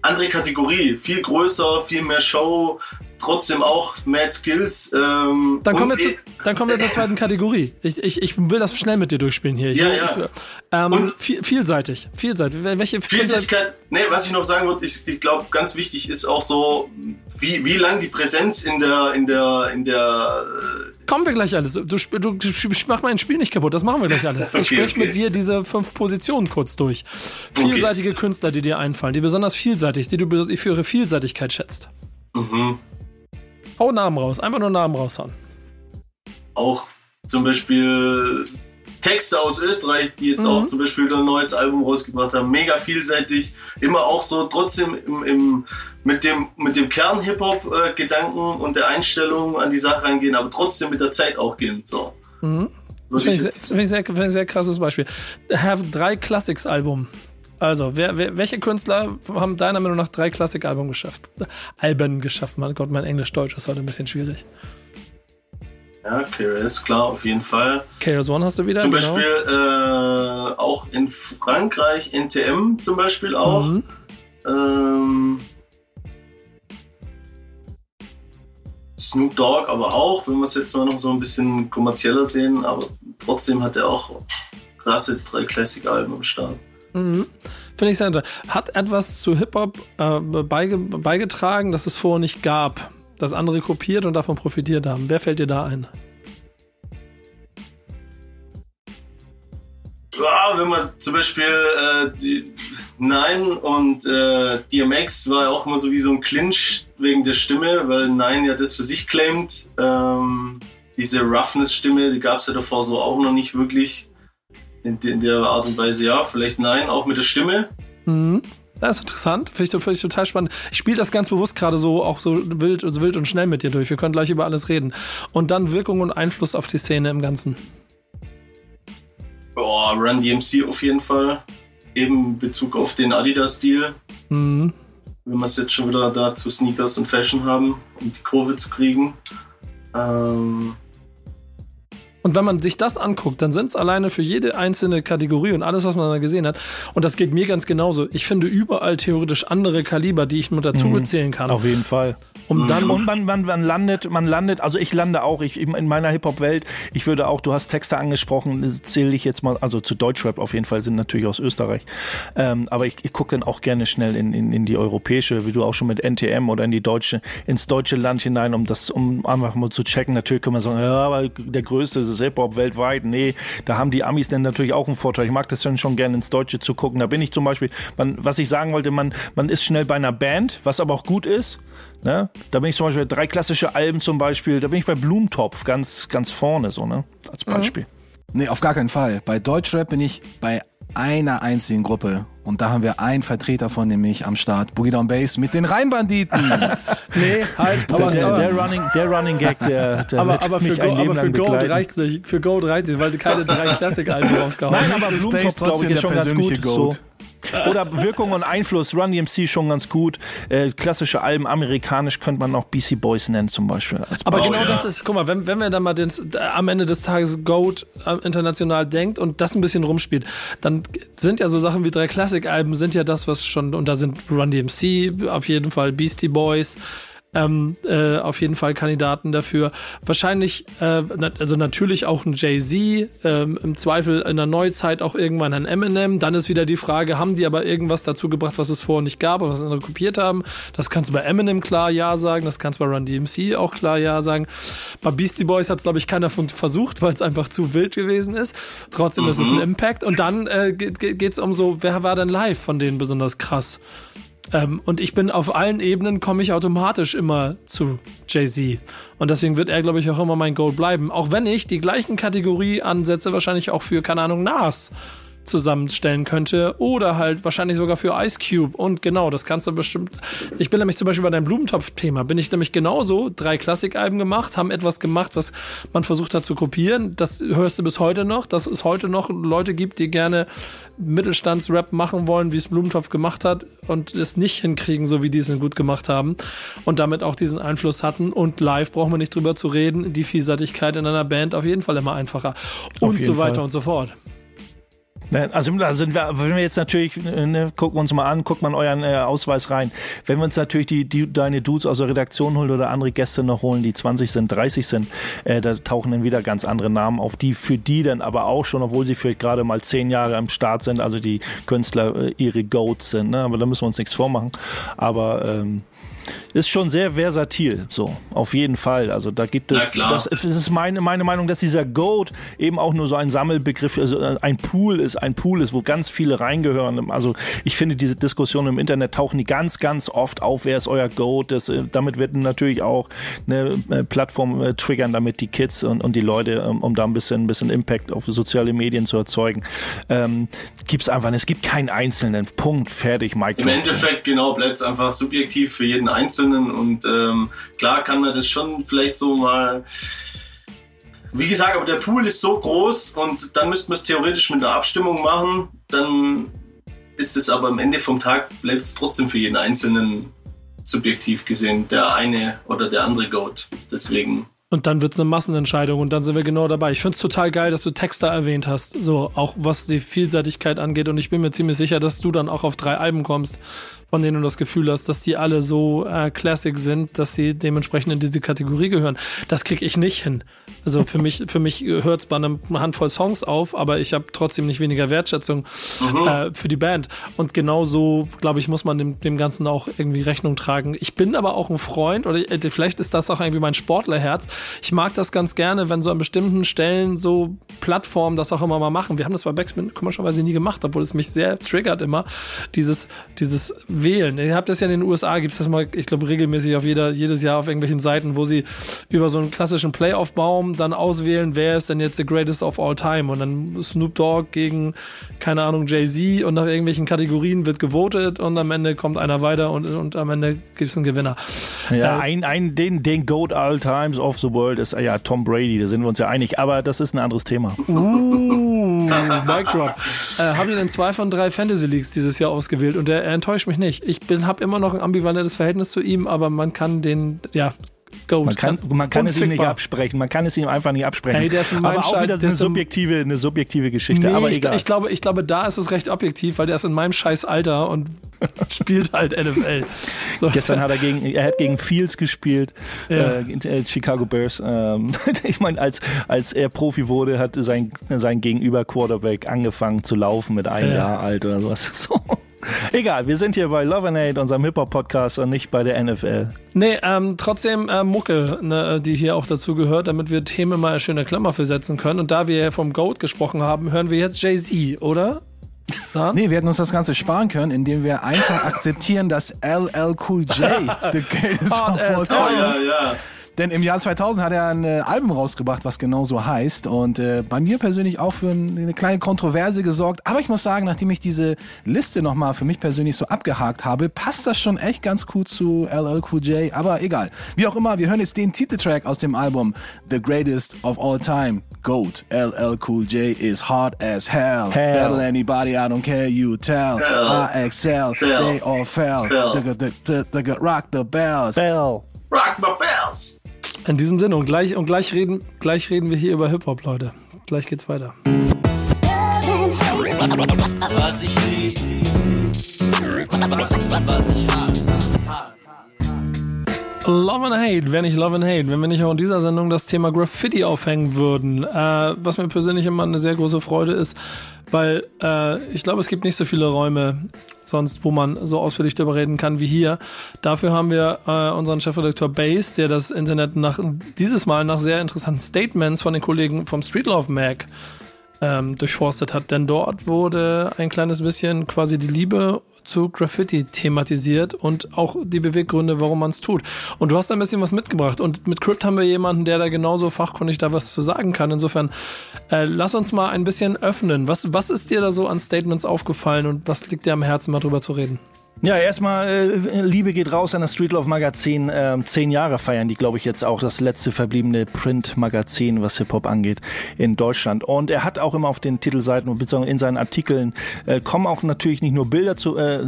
andere Kategorie, viel größer, viel mehr Show, trotzdem auch Mad Skills. Ähm, Dann kommen, wir zu, dann kommen wir zur zweiten Kategorie. Ich, ich, ich will das schnell mit dir durchspielen hier. Ich, Ja, ja. Ich, ähm, Und- viel, vielseitig. Vielseitig. Welche Vielseitigkeit, nee, was ich noch sagen würde, ist, ich glaube, ganz wichtig ist auch so, wie, wie lang die Präsenz in der, in der, in der, äh, Kommen wir gleich alles. Du, du, mach mein Spiel nicht kaputt. Das machen wir gleich alles. Ich Okay, spreche okay. mit dir diese fünf Positionen kurz durch. Okay. Vielseitige Künstler, die dir einfallen, die besonders vielseitig, die du für ihre Vielseitigkeit schätzt. mhm, Hau Namen raus. Einfach nur Namen raushauen. auch zum Beispiel Texte aus Österreich, die jetzt auch zum Beispiel ein neues Album rausgebracht haben, mega vielseitig, immer auch so trotzdem im, im, mit dem, mit dem Kern-Hip-Hop-Gedanken und der Einstellung an die Sache rangehen, aber trotzdem mit der Zeit auch gehen. So. Das Würde finde ich, sehr- finde ich, sehr, finde ich ein sehr krasses Beispiel. Have drei Classics-Album. Also, wer, wer, welche Künstler haben deiner Meinung nach drei Klassik-Album geschafft? Alben geschafft? Mein Gott, mein Englisch-Deutsch ist heute ein bisschen schwierig. Ja, KRS, klar, auf jeden Fall. Chaos One hast du wieder? Zum genau. Beispiel äh, auch in Frankreich NTM zum Beispiel auch. Mhm. Ähm, Snoop Dogg aber auch, wenn wir es jetzt mal noch so ein bisschen kommerzieller sehen, aber trotzdem hat er auch krasse drei Classic-Alben am Start. Mhm. Finde ich sehr interessant. Hat etwas zu Hip-Hop äh, beige, beigetragen, das es vorher nicht gab, das andere kopiert und davon profitiert haben. Wer fällt dir da ein? Ja, wenn man zum Beispiel äh, die Nein und äh, DMX war ja auch immer so wie so ein Clinch wegen der Stimme, weil Nein ja das für sich claimt. Ähm, diese Roughness-Stimme, die gab es ja davor so auch noch nicht wirklich in, in der Art und Weise. Ja, vielleicht Nein, auch mit der Stimme. Mhm. Das ist interessant, finde ich, finde ich total spannend. Ich spiele das ganz bewusst gerade so, auch so wild, so wild und schnell mit dir durch. Wir können gleich über alles reden. Und dann Wirkung und Einfluss auf die Szene im Ganzen. Boah, Run DMC auf jeden Fall. Eben in Bezug auf den Adidas-Stil. Mhm. Wenn wir es jetzt schon wieder da zu Sneakers und Fashion haben, um die Kurve zu kriegen. Ähm, Und wenn man sich das anguckt, dann sind es alleine für jede einzelne Kategorie und alles, was man da gesehen hat. Und das geht mir ganz genauso. Ich finde überall theoretisch andere Kaliber, die ich mit dazu zählen kann. Auf jeden Fall. Um dann Und man, man, man landet, man landet, also ich lande auch, ich in meiner Hip-Hop-Welt, ich würde auch, du hast Texte angesprochen, zähle ich jetzt mal, also zu Deutschrap auf jeden Fall, sind natürlich aus Österreich. Ähm, aber ich, ich gucke dann auch gerne schnell in, in, in die europäische, wie du auch schon mit NTM oder in die deutsche, ins deutsche Land hinein, um das, um einfach mal zu checken. Natürlich können wir sagen, ja, aber der größte ist Hip-Hop weltweit. Nee, da haben die Amis dann natürlich auch einen Vorteil. Ich mag das dann schon gerne ins Deutsche zu gucken. Da bin ich zum Beispiel, man, was ich sagen wollte, man, man ist schnell bei einer Band, was aber auch gut ist. Ne? Da bin ich zum Beispiel drei klassische Alben zum Beispiel, da bin ich bei Blumentopf ganz, ganz vorne, so, ne? Als Beispiel. Nee, auf gar keinen Fall. Bei Deutschrap bin ich bei einer einzigen Gruppe. Und da haben wir einen Vertreter von nämlich am Start. Boogie Down Bass mit den Rheinbanditen. Nee, halt. Aber der, der, Running, der Running Gag, der, der aber, aber, für, Go, Leben aber für Gold reicht's nicht. Für Gold reicht's nicht, weil du keine drei Klassikalben rausgehauen Nein, hast. aber Blumentopf, glaube ich, ist schon ganz gut. So. Oder Wirkung und Einfluss, Run DMC schon ganz gut. Äh, klassische Alben, amerikanisch könnte man auch BC Boys nennen zum Beispiel. Als Aber Beispiel. genau das ist, guck mal, wenn, wenn wir dann mal den, äh, am Ende des Tages Goat äh, international denkt und das ein bisschen rumspielt, dann sind ja so Sachen wie drei Klassikalben sind ja das, was schon, und da sind Run DMC auf jeden Fall, Beastie Boys, ähm, äh, auf jeden Fall Kandidaten dafür. Wahrscheinlich, äh, na, also natürlich auch ein Jay-Z, ähm, im Zweifel in der Neuzeit auch irgendwann ein Eminem. Dann ist wieder die Frage, haben die aber irgendwas dazu gebracht, was es vorher nicht gab, was andere kopiert haben? Das kannst du bei Eminem klar Ja sagen, das kannst du bei Run DMC auch klar Ja sagen. Bei Beastie Boys hat es, glaube ich, keiner von versucht, weil es einfach zu wild gewesen ist. Trotzdem mhm. ist es ein Impact. Und dann äh, geht es um so, wer war denn live von denen besonders krass? Ähm, und ich bin auf allen Ebenen, komme ich automatisch immer zu Jay-Z. Und deswegen wird er, glaube ich, auch immer mein Goal bleiben. Auch wenn ich die gleichen Kategorie ansetze, wahrscheinlich auch für, keine Ahnung, Nas zusammenstellen könnte oder halt wahrscheinlich sogar für Ice Cube und genau, das kannst du bestimmt. Ich bin nämlich zum Beispiel bei deinem Blumentopf-Thema, bin ich nämlich genauso drei Klassikalben gemacht, haben etwas gemacht, was man versucht hat zu kopieren. Das hörst du bis heute noch, dass es heute noch Leute gibt, die gerne Mittelstandsrap machen wollen, wie es Blumentopf gemacht hat und es nicht hinkriegen, so wie die es gut gemacht haben und damit auch diesen Einfluss hatten und live brauchen wir nicht drüber zu reden, die Vielseitigkeit in einer Band auf jeden Fall immer einfacher und so weiter Fall. und so fort. Ne, also da sind wir, wenn wir jetzt natürlich, ne, gucken wir uns mal an, guckt man euren äh, Ausweis rein. Wenn wir uns natürlich die, die deine Dudes aus der Redaktion holen oder andere Gäste noch holen, die 20 sind, 30 sind, äh, da tauchen dann wieder ganz andere Namen auf, die für die dann aber auch schon, obwohl sie vielleicht gerade mal zehn Jahre am Start sind, also die Künstler äh, ihre Goats sind. Ne? Aber da müssen wir uns nichts vormachen. Aber ähm, ist schon sehr versatil, so, auf jeden Fall. Also da gibt es, das, ist meine, meine Meinung, dass dieser Goat eben auch nur so ein Sammelbegriff, also äh, ein Pool ist, ein Pool ist, wo ganz viele reingehören. Also ich finde diese Diskussion im Internet tauchen die ganz, ganz oft auf, wer ist euer Goat? Das, äh, damit wird natürlich auch eine äh, Plattform triggern, damit die Kids und, und die Leute, um, um da ein bisschen, ein bisschen Impact auf soziale Medien zu erzeugen. Ähm, es einfach, es gibt keinen einzelnen Punkt, fertig, Mike. Im Endeffekt, genau, bleibt es einfach subjektiv für jeden Einzelnen und ähm, klar kann man das schon vielleicht so mal. Wie gesagt, aber der Pool ist so groß und dann müsste man es theoretisch mit einer Abstimmung machen. Dann ist es aber am Ende vom Tag bleibt es trotzdem für jeden Einzelnen subjektiv gesehen der eine oder der andere Goat. Deswegen und dann wird es eine Massenentscheidung und dann sind wir genau dabei. Ich finde es total geil, dass du Texter erwähnt hast, so auch was die Vielseitigkeit angeht. Und ich bin mir ziemlich sicher, dass du dann auch auf drei Alben kommst, von denen du das Gefühl hast, dass die alle so äh, Classic sind, dass sie dementsprechend in diese Kategorie gehören. Das kriege ich nicht hin. Also für mich, für mich hört es bei einer Handvoll Songs auf, aber ich habe trotzdem nicht weniger Wertschätzung mhm. äh, für die Band. Und genauso, glaube ich, muss man dem, dem Ganzen auch irgendwie Rechnung tragen. Ich bin aber auch ein Freund, oder äh, vielleicht ist das auch irgendwie mein Sportlerherz. Ich mag das ganz gerne, wenn so an bestimmten Stellen so Plattformen das auch immer mal machen. Wir haben das bei Backspin komischerweise nie gemacht, obwohl es mich sehr triggert immer, dieses, dieses wählen. Ihr habt das ja in den USA, gibt es das mal, ich glaube, regelmäßig auf jeder, jedes Jahr auf irgendwelchen Seiten, wo sie über so einen klassischen Playoff-Baum dann auswählen, wer ist denn jetzt the greatest of all time. Und dann Snoop Dogg gegen, keine Ahnung, Jay-Z und nach irgendwelchen Kategorien wird gewotet und am Ende kommt einer weiter und, und am Ende gibt es einen Gewinner. Ja, äh, ein, ein, den, den Goat all times of the world ist ja Tom Brady, da sind wir uns ja einig, aber das ist ein anderes Thema. Uh, Mic Drop. Äh, haben denn zwei von drei Fantasy Leagues dieses Jahr ausgewählt und er, er enttäuscht mich nicht. Ich habe immer noch ein ambivalentes Verhältnis zu ihm, aber man kann den, ja, Goat. Man kann, man kann es ihm nicht absprechen. Man kann es ihm einfach nicht absprechen. Hey, aber auch wieder eine subjektive, eine subjektive Geschichte. Nee, aber egal. Ich, ich, glaube, ich glaube, da ist es recht objektiv, weil der ist in meinem scheiß Alter und spielt halt NFL. So. Gestern hat er gegen, er hat gegen Fields gespielt, ja. äh, Chicago Bears. Ähm, ich meine, als, als er Profi wurde, hat sein, sein Gegenüber Quarterback angefangen zu laufen mit einem ja. Jahr alt oder sowas. So. Egal, wir sind hier bei Love and Hate, unserem Hip-Hop-Podcast und nicht bei der NFL. Nee, ähm, trotzdem äh, Mucke, ne, die hier auch dazu gehört, damit wir Themen mal eine schöne Klammer für setzen können. Und da wir ja vom GOAT gesprochen haben, hören wir jetzt Jay-Z, oder? Ja? Nee, wir hätten uns das Ganze sparen können, indem wir einfach akzeptieren, dass LL Cool J the greatest of all time ist. Denn im Jahr 2000 hat er ein äh, Album rausgebracht, was genau so heißt. Und äh, bei mir persönlich auch für eine kleine Kontroverse gesorgt. Aber ich muss sagen, nachdem ich diese Liste nochmal für mich persönlich so abgehakt habe, passt das schon echt ganz gut zu LL Cool J. Aber egal. Wie auch immer, wir hören jetzt den Titeltrack aus dem Album The Greatest of All Time. Goat. LL Cool J is hard as hell. hell. Battle anybody, I don't care, you tell. Hell. I excel. Hell. They all fell. Rock the bells. Bell. Rock the bells. In diesem Sinne und gleich und gleich reden, gleich reden wir hier über Hip-Hop, Leute. Gleich geht's weiter. Was ich lieb, was ich hasse. Love and Hate, wer nicht Love and Hate, wenn wir nicht auch in dieser Sendung das Thema Graffiti aufhängen würden. Äh, was mir persönlich immer eine sehr große Freude ist, weil äh, ich glaube, es gibt nicht so viele Räume sonst, wo man so ausführlich darüber reden kann wie hier. Dafür haben wir äh, unseren Chefredakteur Base, der das Internet nach dieses Mal nach sehr interessanten Statements von den Kollegen vom Streetlauf Mag ähm, durchforstet hat. Denn dort wurde ein kleines bisschen quasi die Liebe zu Graffiti thematisiert und auch die Beweggründe, warum man es tut. Und du hast da ein bisschen was mitgebracht. Und mit Crypt haben wir jemanden, der da genauso fachkundig da was zu sagen kann. Insofern, äh, lass uns mal ein bisschen öffnen. Was, was ist dir da so an Statements aufgefallen und was liegt dir am Herzen, mal drüber zu reden? Ja, erstmal äh, Liebe geht raus an das Streetlove Magazin. Äh, zehn Jahre feiern die, glaube ich, jetzt auch das letzte verbliebene Print-Magazin, was Hip-Hop angeht, in Deutschland. Und er hat auch immer auf den Titelseiten und in seinen Artikeln äh, kommen auch natürlich nicht nur Bilder zu, äh,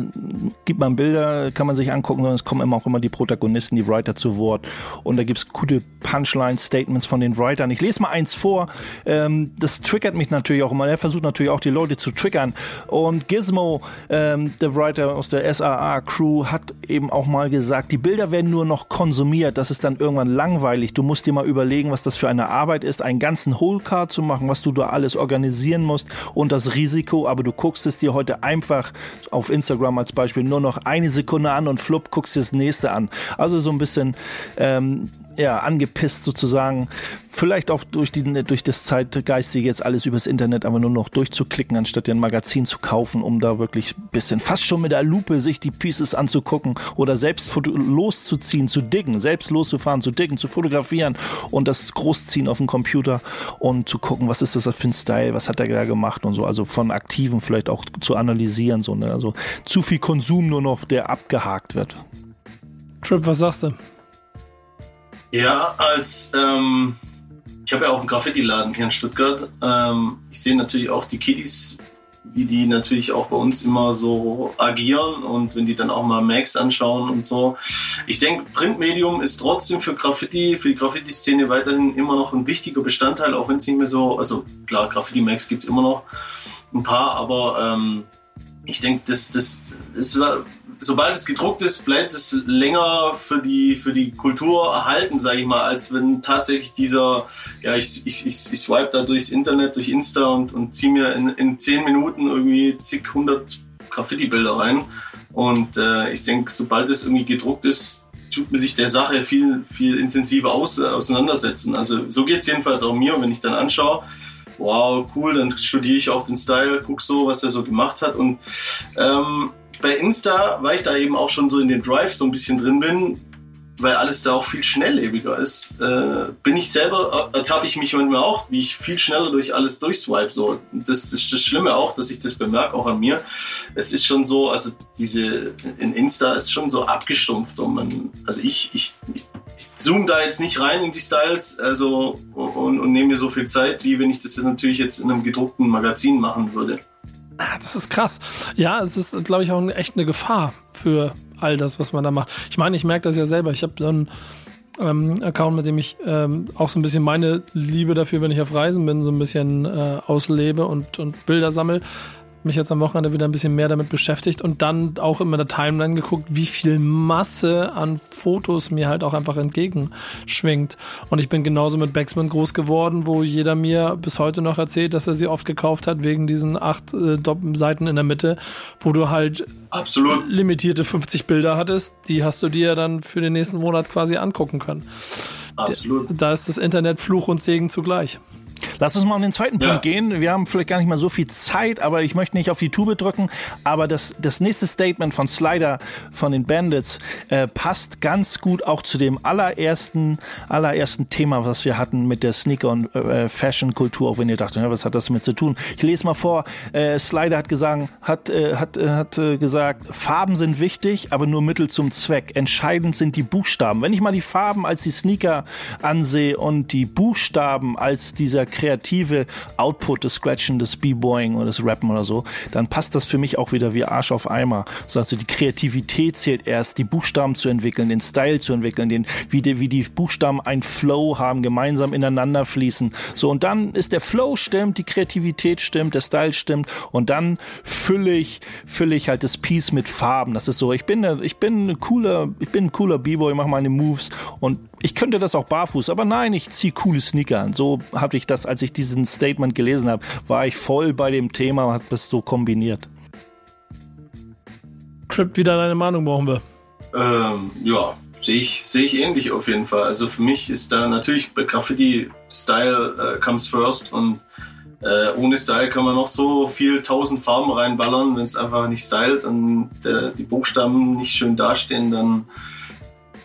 gibt man Bilder, kann man sich angucken, sondern es kommen immer auch immer die Protagonisten, die Writer zu Wort. Und da gibt's gute Punchline-Statements von den Writern. Ich lese mal eins vor. Ähm, das triggert mich natürlich auch immer. Er versucht natürlich auch die Leute zu triggern. Und Gizmo, ähm, der Writer aus der SAA-Crew hat eben auch mal gesagt, die Bilder werden nur noch konsumiert, das ist dann irgendwann langweilig. Du musst dir mal überlegen, was das für eine Arbeit ist, einen ganzen Whole Card zu machen, was du da alles organisieren musst und das Risiko, aber du guckst es dir heute einfach auf Instagram als Beispiel nur noch eine Sekunde an und flupp, guckst dir das nächste an. Also so ein bisschen ähm, ja, angepisst sozusagen. Vielleicht auch durch, die, durch das Zeitgeistige jetzt alles übers Internet aber nur noch durchzuklicken, anstatt dir ein Magazin zu kaufen, um da wirklich bisschen fast schon mit der Lupe sich die Pieces anzugucken oder selbst loszuziehen, zu diggen, selbst loszufahren, zu diggen, zu fotografieren und das großziehen auf dem Computer und zu gucken, was ist das für ein Style, was hat er da gemacht und so. Also von Aktiven vielleicht auch zu analysieren, so, ne? Also zu viel Konsum nur noch, der abgehakt wird. Trip, was sagst du? Ja, als ähm, ich habe ja auch einen Graffiti-Laden hier in Stuttgart. Ähm, ich sehe natürlich auch die Kiddies, wie die natürlich auch bei uns immer so agieren und wenn die dann auch mal Max anschauen und so. Ich denke, Printmedium ist trotzdem für Graffiti, für die Graffiti-Szene weiterhin immer noch ein wichtiger Bestandteil, auch wenn es nicht mehr so, also klar, Graffiti-Max gibt es immer noch ein paar, aber ähm, ich denke, das, das, das war sobald es gedruckt ist, bleibt es länger für die, für die Kultur erhalten, sage ich mal, als wenn tatsächlich dieser, ja, ich, ich, ich, ich swipe da durchs Internet, durch Insta und, und ziehe mir in, in zehn Minuten irgendwie zig hundert Graffiti-Bilder rein. Und äh, ich denke, sobald es irgendwie gedruckt ist, tut man sich der Sache viel, viel intensiver aus, äh, auseinandersetzen. Also so geht es jedenfalls auch mir, wenn ich dann anschaue, wow, cool, dann studiere ich auch den Style, guck so, was er so gemacht hat. Und ähm, bei Insta, weil ich da eben auch schon so in den Drive so ein bisschen drin bin, weil alles da auch viel schnelllebiger ist, äh, bin ich selber, ertappe ich mich manchmal auch, wie ich viel schneller durch alles durchswipe. So. Das, das ist das Schlimme auch, dass ich das bemerke, auch an mir. Es ist schon so, also diese, in Insta ist schon so abgestumpft. So man, also ich, ich, ich, ich zoome da jetzt nicht rein in die Styles also, und, und nehme mir so viel Zeit, wie wenn ich das natürlich jetzt in einem gedruckten Magazin machen würde. Ah, das ist krass. Ja, es ist, glaube ich, auch echt eine Gefahr für all das, was man da macht. Ich meine, ich merke das ja selber. Ich habe so einen ähm, Account, mit dem ich ähm, auch so ein bisschen meine Liebe dafür, wenn ich auf Reisen bin, so ein bisschen äh, auslebe und, und Bilder sammle mich jetzt am Wochenende wieder ein bisschen mehr damit beschäftigt und dann auch in meiner Timeline geguckt, wie viel Masse an Fotos mir halt auch einfach entgegenschwingt. Und ich bin genauso mit Baxman groß geworden, wo jeder mir bis heute noch erzählt, dass er sie oft gekauft hat, wegen diesen acht äh, Seiten in der Mitte, wo du halt Absolut. limitierte 50 Bilder hattest. Die hast du dir dann für den nächsten Monat quasi angucken können. Absolut. Da ist das Internet Fluch und Segen zugleich. Lass uns mal an den zweiten Punkt Ja. gehen. Wir haben vielleicht gar nicht mal so viel Zeit, aber ich möchte nicht auf die Tube drücken. Aber das, das nächste Statement von Slider von den Bandits äh, passt ganz gut auch zu dem allerersten, allerersten Thema, was wir hatten mit der Sneaker- und äh, Fashion-Kultur, auch wenn ihr dachtet, ja, was hat das damit zu tun? Ich lese mal vor. Äh, Slider hat gesagt, hat, äh, hat, äh, hat äh, gesagt, Farben sind wichtig, aber nur Mittel zum Zweck. Entscheidend sind die Buchstaben. Wenn ich mal die Farben als die Sneaker ansehe und die Buchstaben als dieser kreative Output des Scratchen, des B-Boying oder des Rappen oder so, dann passt das für mich auch wieder wie Arsch auf Eimer. Also die Kreativität zählt erst, die Buchstaben zu entwickeln, den Style zu entwickeln, den, wie, die, wie die Buchstaben ein Flow haben, gemeinsam ineinander fließen. So, und dann ist der Flow stimmt, die Kreativität stimmt, der Style stimmt und dann fülle ich, fülle ich halt das Piece mit Farben. Das ist so, ich bin, ich bin ein cooler, ich bin ein cooler B-Boy, mache meine Moves und ich könnte das auch barfuß, aber nein, ich ziehe coole Sneaker an. So habe ich das, als ich diesen Statement gelesen habe, war ich voll bei dem Thema und habe das so kombiniert. Trip, wieder deine Meinung brauchen wir. Ähm, ja, sehe ich, sehe ich ähnlich auf jeden Fall. Also für mich ist da natürlich bei Graffiti Style äh, comes first und äh, ohne Style kann man noch so viel tausend Farben reinballern. Wenn es einfach nicht stylt und äh, die Buchstaben nicht schön dastehen, dann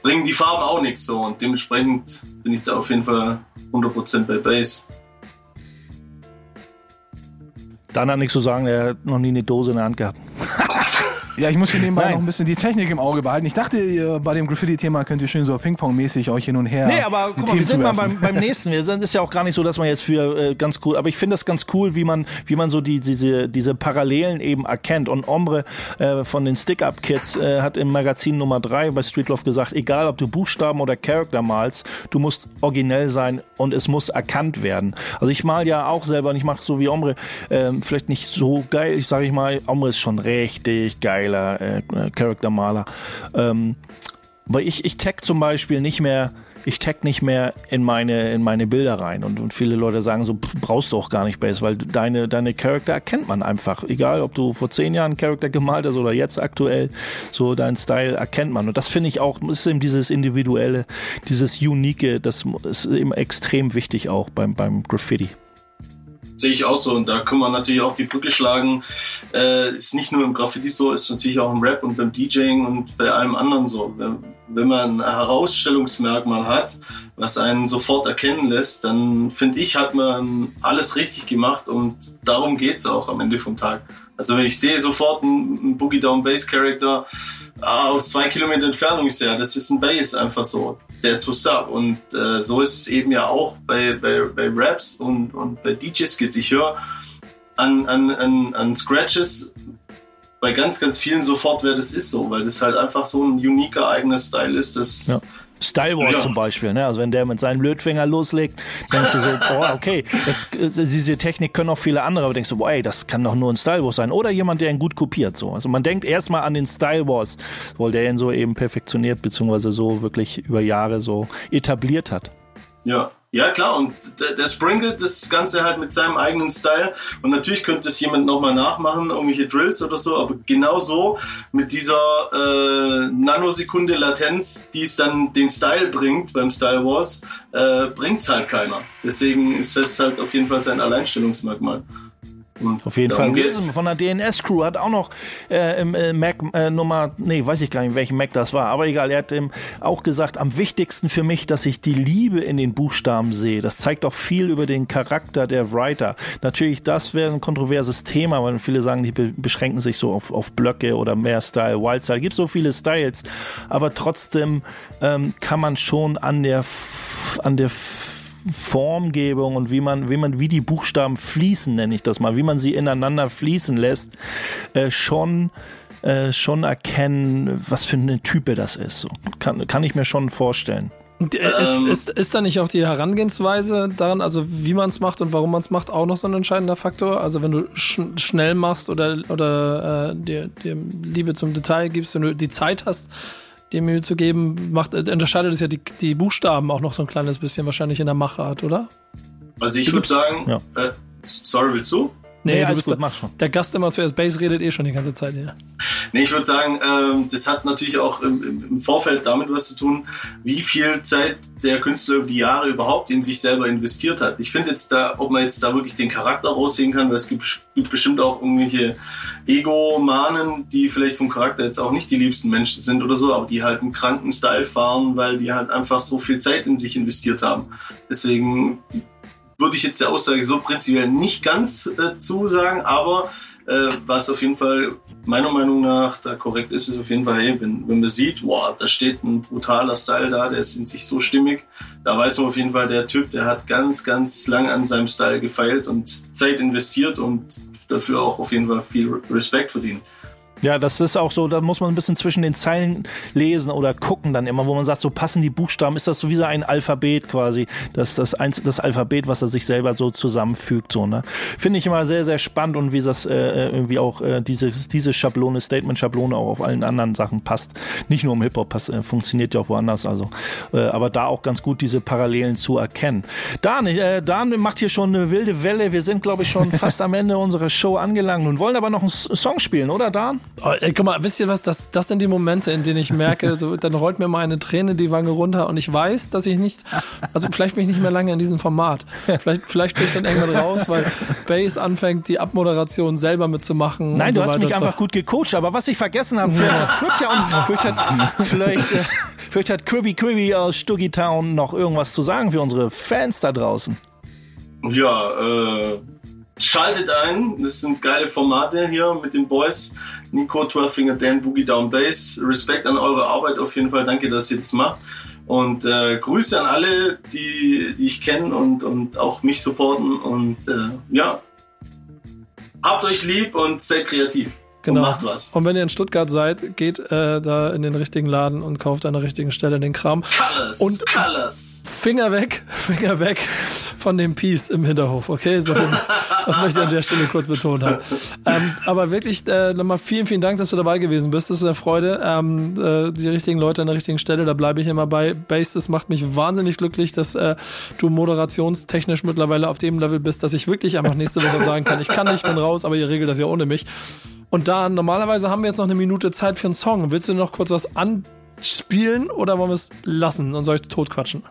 bringen die Farben auch nichts so. Und dementsprechend bin ich da auf jeden Fall 100% bei Base. Dan hat nichts zu sagen, er hat noch nie eine Dose in der Hand gehabt. Ja, ich muss hier nebenbei Nein. noch ein bisschen die Technik im Auge behalten. Ich dachte, ihr, bei dem Graffiti-Thema könnt ihr schön so Ping-Pong-mäßig euch hin und her. Nee, aber guck mal, wir sind mal beim, beim nächsten. Wir sind, ist ja auch gar nicht so, dass man jetzt für äh, ganz cool, aber ich finde das ganz cool, wie man, wie man so die, diese, diese Parallelen eben erkennt. Und Ombre äh, von den Stick-Up-Kids äh, hat im Magazin Nummer drei bei Streetloft gesagt, egal ob du Buchstaben oder Charakter malst, du musst originell sein und es muss erkannt werden. Also ich mal ja auch selber und ich mache so wie Ombre, ähm, vielleicht nicht so geil, ich sage ich mal, Ombre ist schon richtig geiler äh, Charaktermaler. Ähm, weil ich, ich tag zum Beispiel nicht mehr, ich tag nicht mehr in meine, in meine Bilder rein. Und, und viele Leute sagen so, brauchst du auch gar nicht Base, weil deine, deine Charakter erkennt man einfach. Egal, ob du vor zehn Jahren einen Charakter gemalt hast oder jetzt aktuell, so dein Style erkennt man. Und das finde ich auch, ist eben dieses Individuelle, dieses Unique, das ist eben extrem wichtig auch beim, beim Graffiti. Sehe ich auch so und da kann man natürlich auch die Brücke schlagen. Äh, ist nicht nur im Graffiti so, ist natürlich auch im Rap und beim DJing und bei allem anderen so. Wenn, wenn man ein Herausstellungsmerkmal hat, was einen sofort erkennen lässt, dann finde ich, hat man alles richtig gemacht und darum geht's auch am Ende vom Tag. Also wenn ich sehe sofort einen Boogie Down Bass Character ah, aus zwei Kilometer Entfernung, ist ja, das ist ein Bass einfach so. That's what's up. Und äh, so ist es eben ja auch bei, bei, bei Raps und, und bei DJ-Skits. Ich höre an, an, an, an Scratches bei ganz, ganz vielen sofort, wer das ist so, weil das halt einfach so ein uniker eigener Style ist. Das Ja. Style Wars Ja. zum Beispiel, ne? Also wenn der mit seinem Blödfinger loslegt, denkst du so, boah, okay, das, diese Technik können auch viele andere, aber denkst du, boah, ey, das kann doch nur ein Style Wars sein. Oder jemand, der ihn gut kopiert, so. Also man denkt erstmal an den Style Wars, weil der ihn so eben perfektioniert, beziehungsweise so wirklich über Jahre so etabliert hat. Ja, ja klar. Und der, der sprinkelt das Ganze halt mit seinem eigenen Style. Und natürlich könnte es jemand nochmal nachmachen, irgendwelche Drills oder so. Aber genau so mit dieser äh, Nanosekunde Latenz, die es dann den Style bringt beim Style Wars, äh, bringt es halt keiner. Deswegen ist das halt auf jeden Fall sein Alleinstellungsmerkmal. Auf jeden Fall. geht's. Von der DNS-Crew hat auch noch äh, im äh, Mac äh, Nummer, nee, weiß ich gar nicht, welchen Mac das war, aber egal, er hat ähm, auch gesagt, am wichtigsten für mich, dass ich die Liebe in den Buchstaben sehe. Das zeigt auch viel über den Charakter der Writer. Natürlich, das wäre ein kontroverses Thema, weil viele sagen, die be beschränken sich so auf, auf Blöcke oder mehr Style, Wildstyle. Gibt so viele Styles, aber trotzdem ähm, kann man schon an der F an der F Formgebung und wie man, wie man, wie die Buchstaben fließen, nenne ich das mal, wie man sie ineinander fließen lässt, äh, schon äh, schon erkennen, was für eine Type das ist. So. Kann, kann ich mir schon vorstellen. Äh, ist, Ähm. ist, ist da nicht auch die Herangehensweise daran, also wie man es macht und warum man es macht, auch noch so ein entscheidender Faktor? Also wenn du sch schnell machst oder, oder äh, dir, dir Liebe zum Detail gibst, wenn du die Zeit hast, dir Mühe zu geben, macht, unterscheidet es ja die, die Buchstaben auch noch so ein kleines bisschen wahrscheinlich in der Machart, oder? Also ich würde sagen, Ja. äh, sorry, willst du? Nee, du alles bist mach schon. der Gast immer zuerst Bass redet eh schon die ganze Zeit hier. Nee, ich würde sagen, ähm, das hat natürlich auch im, im- im Vorfeld damit was zu tun, wie viel Zeit der Künstler über die Jahre überhaupt in sich selber investiert hat. Ich finde jetzt da, ob man jetzt da wirklich den Charakter raussehen kann, weil es gibt, gibt bestimmt auch irgendwelche Ego-Manen, die vielleicht vom Charakter jetzt auch nicht die liebsten Menschen sind oder so, aber die halt einen kranken Style fahren, weil die halt einfach so viel Zeit in sich investiert haben. Deswegen die, würde ich jetzt der Aussage so prinzipiell nicht ganz äh, zusagen, aber äh, was auf jeden Fall meiner Meinung nach da korrekt ist, ist auf jeden Fall, hey, wenn, wenn man sieht, wow, da steht ein brutaler Style da, der ist in sich so stimmig, da weiß man auf jeden Fall, der Typ, der hat ganz, ganz lang an seinem Style gefeilt und Zeit investiert und dafür auch auf jeden Fall viel Respekt verdient. Ja, das ist auch so, da muss man ein bisschen zwischen den Zeilen lesen oder gucken dann immer, wo man sagt, so passen die Buchstaben, ist das so wie so ein Alphabet quasi, das, das, eins, das Alphabet, was er sich selber so zusammenfügt, so, ne. Finde ich immer sehr, sehr spannend und wie das äh, irgendwie auch äh, diese, diese Schablone, Statement-Schablone auch auf allen anderen Sachen passt. Nicht nur im Hip-Hop, äh, funktioniert ja auch woanders, also. Äh, aber da auch ganz gut diese Parallelen zu erkennen. Dan, äh, Dan macht hier schon eine wilde Welle, wir sind, glaube ich, schon fast am Ende unserer Show angelangt und wollen aber noch einen Song spielen, oder Dan? Oh, ey, guck mal, wisst ihr was? Das, das sind die Momente, in denen ich merke, so, dann rollt mir mal eine Träne die Wange runter und ich weiß, dass ich nicht, also vielleicht bin ich nicht mehr lange in diesem Format. Vielleicht, vielleicht bin ich dann irgendwann raus, weil Base anfängt, die Abmoderation selber mitzumachen. Nein, und du so hast mich einfach gut gecoacht, aber was ich vergessen habe, vielleicht ja und vielleicht hat, vielleicht, äh, vielleicht hat Cribby Cribby aus Stuggy Town noch irgendwas zu sagen für unsere Fans da draußen. Ja, äh, schaltet ein. Das sind geile Formate hier mit den Boys. Nico, 12 Finger Dan, Boogie Down Bass. Respekt an eure Arbeit auf jeden Fall. Danke, dass ihr das macht. Und äh, Grüße an alle, die, die ich kenne und, und auch mich supporten. Und äh, ja, habt euch lieb und seid kreativ. Genau. Und macht was. Und wenn ihr in Stuttgart seid, geht äh, da in den richtigen Laden und kauft an der richtigen Stelle den Kram. Colors, Und- Colors. Finger weg, Finger weg von dem Peace im Hinterhof, okay? So, das möchte ich an der Stelle kurz betont haben. Ähm, aber wirklich äh, nochmal vielen, vielen Dank, dass du dabei gewesen bist. Das ist eine Freude. Ähm, äh, die richtigen Leute an der richtigen Stelle, da bleibe ich immer bei. Base, das macht mich wahnsinnig glücklich, dass äh, du moderationstechnisch mittlerweile auf dem Level bist, dass ich wirklich einfach nächste Woche sagen kann, ich kann nicht, bin raus, aber ihr regelt das ja ohne mich. Und da normalerweise haben wir jetzt noch eine Minute Zeit für einen Song. Willst du noch kurz was anspielen oder wollen wir es lassen und soll ich totquatschen?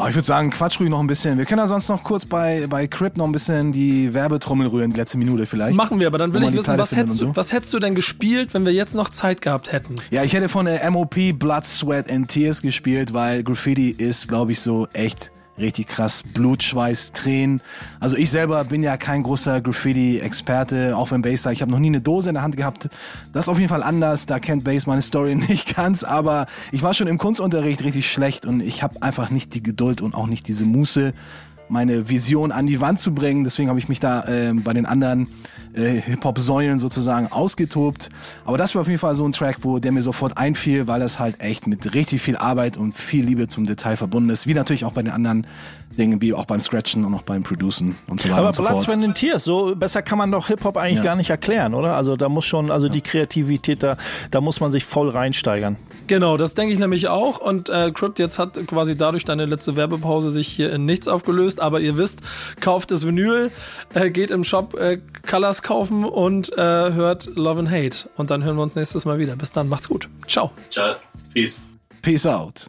Oh, ich würde sagen, quatsch ruhig noch ein bisschen. Wir können ja sonst noch kurz bei, bei Crip noch ein bisschen die Werbetrommel rühren, die letzte Minute vielleicht. Machen wir, aber dann will ich wissen, was hättest, und du, so. was hättest du denn gespielt, wenn wir jetzt noch Zeit gehabt hätten? Ja, ich hätte von der MOP Blood, Sweat and Tears gespielt, weil Graffiti ist, glaube ich, so echt richtig krass. Blut, Schweiß, Tränen. Also ich selber bin ja kein großer Graffiti-Experte, auch wenn Bass da. Ich habe noch nie eine Dose in der Hand gehabt. Das ist auf jeden Fall anders. Da kennt Bass meine Story nicht ganz. Aber ich war schon im Kunstunterricht richtig schlecht und ich habe einfach nicht die Geduld und auch nicht diese Muße, meine Vision an die Wand zu bringen. Deswegen habe ich mich da ähm, bei den anderen äh, Hip-Hop-Säulen sozusagen ausgetobt. Aber das war auf jeden Fall so ein Track, wo der mir sofort einfiel, weil das halt echt mit richtig viel Arbeit und viel Liebe zum Detail verbunden ist. Wie natürlich auch bei den anderen Dingen, wie auch beim Scratchen und auch beim Producen und so weiter Aber und so Blood. Sweat and Tears, so besser kann man doch Hip-Hop eigentlich Ja. gar nicht erklären, oder? Also da muss schon, also die Kreativität, da, da muss man sich voll reinsteigern. Genau, das denke ich nämlich auch. Und äh, Crypt jetzt hat quasi dadurch deine letzte Werbepause sich hier in nichts aufgelöst. Aber ihr wisst, kauft das Vinyl, äh, geht im Shop äh, Colors kaufen und äh, hört Love and Hate. Und dann hören wir uns nächstes Mal wieder. Bis dann, macht's gut. Ciao. Ciao. Peace. Peace out.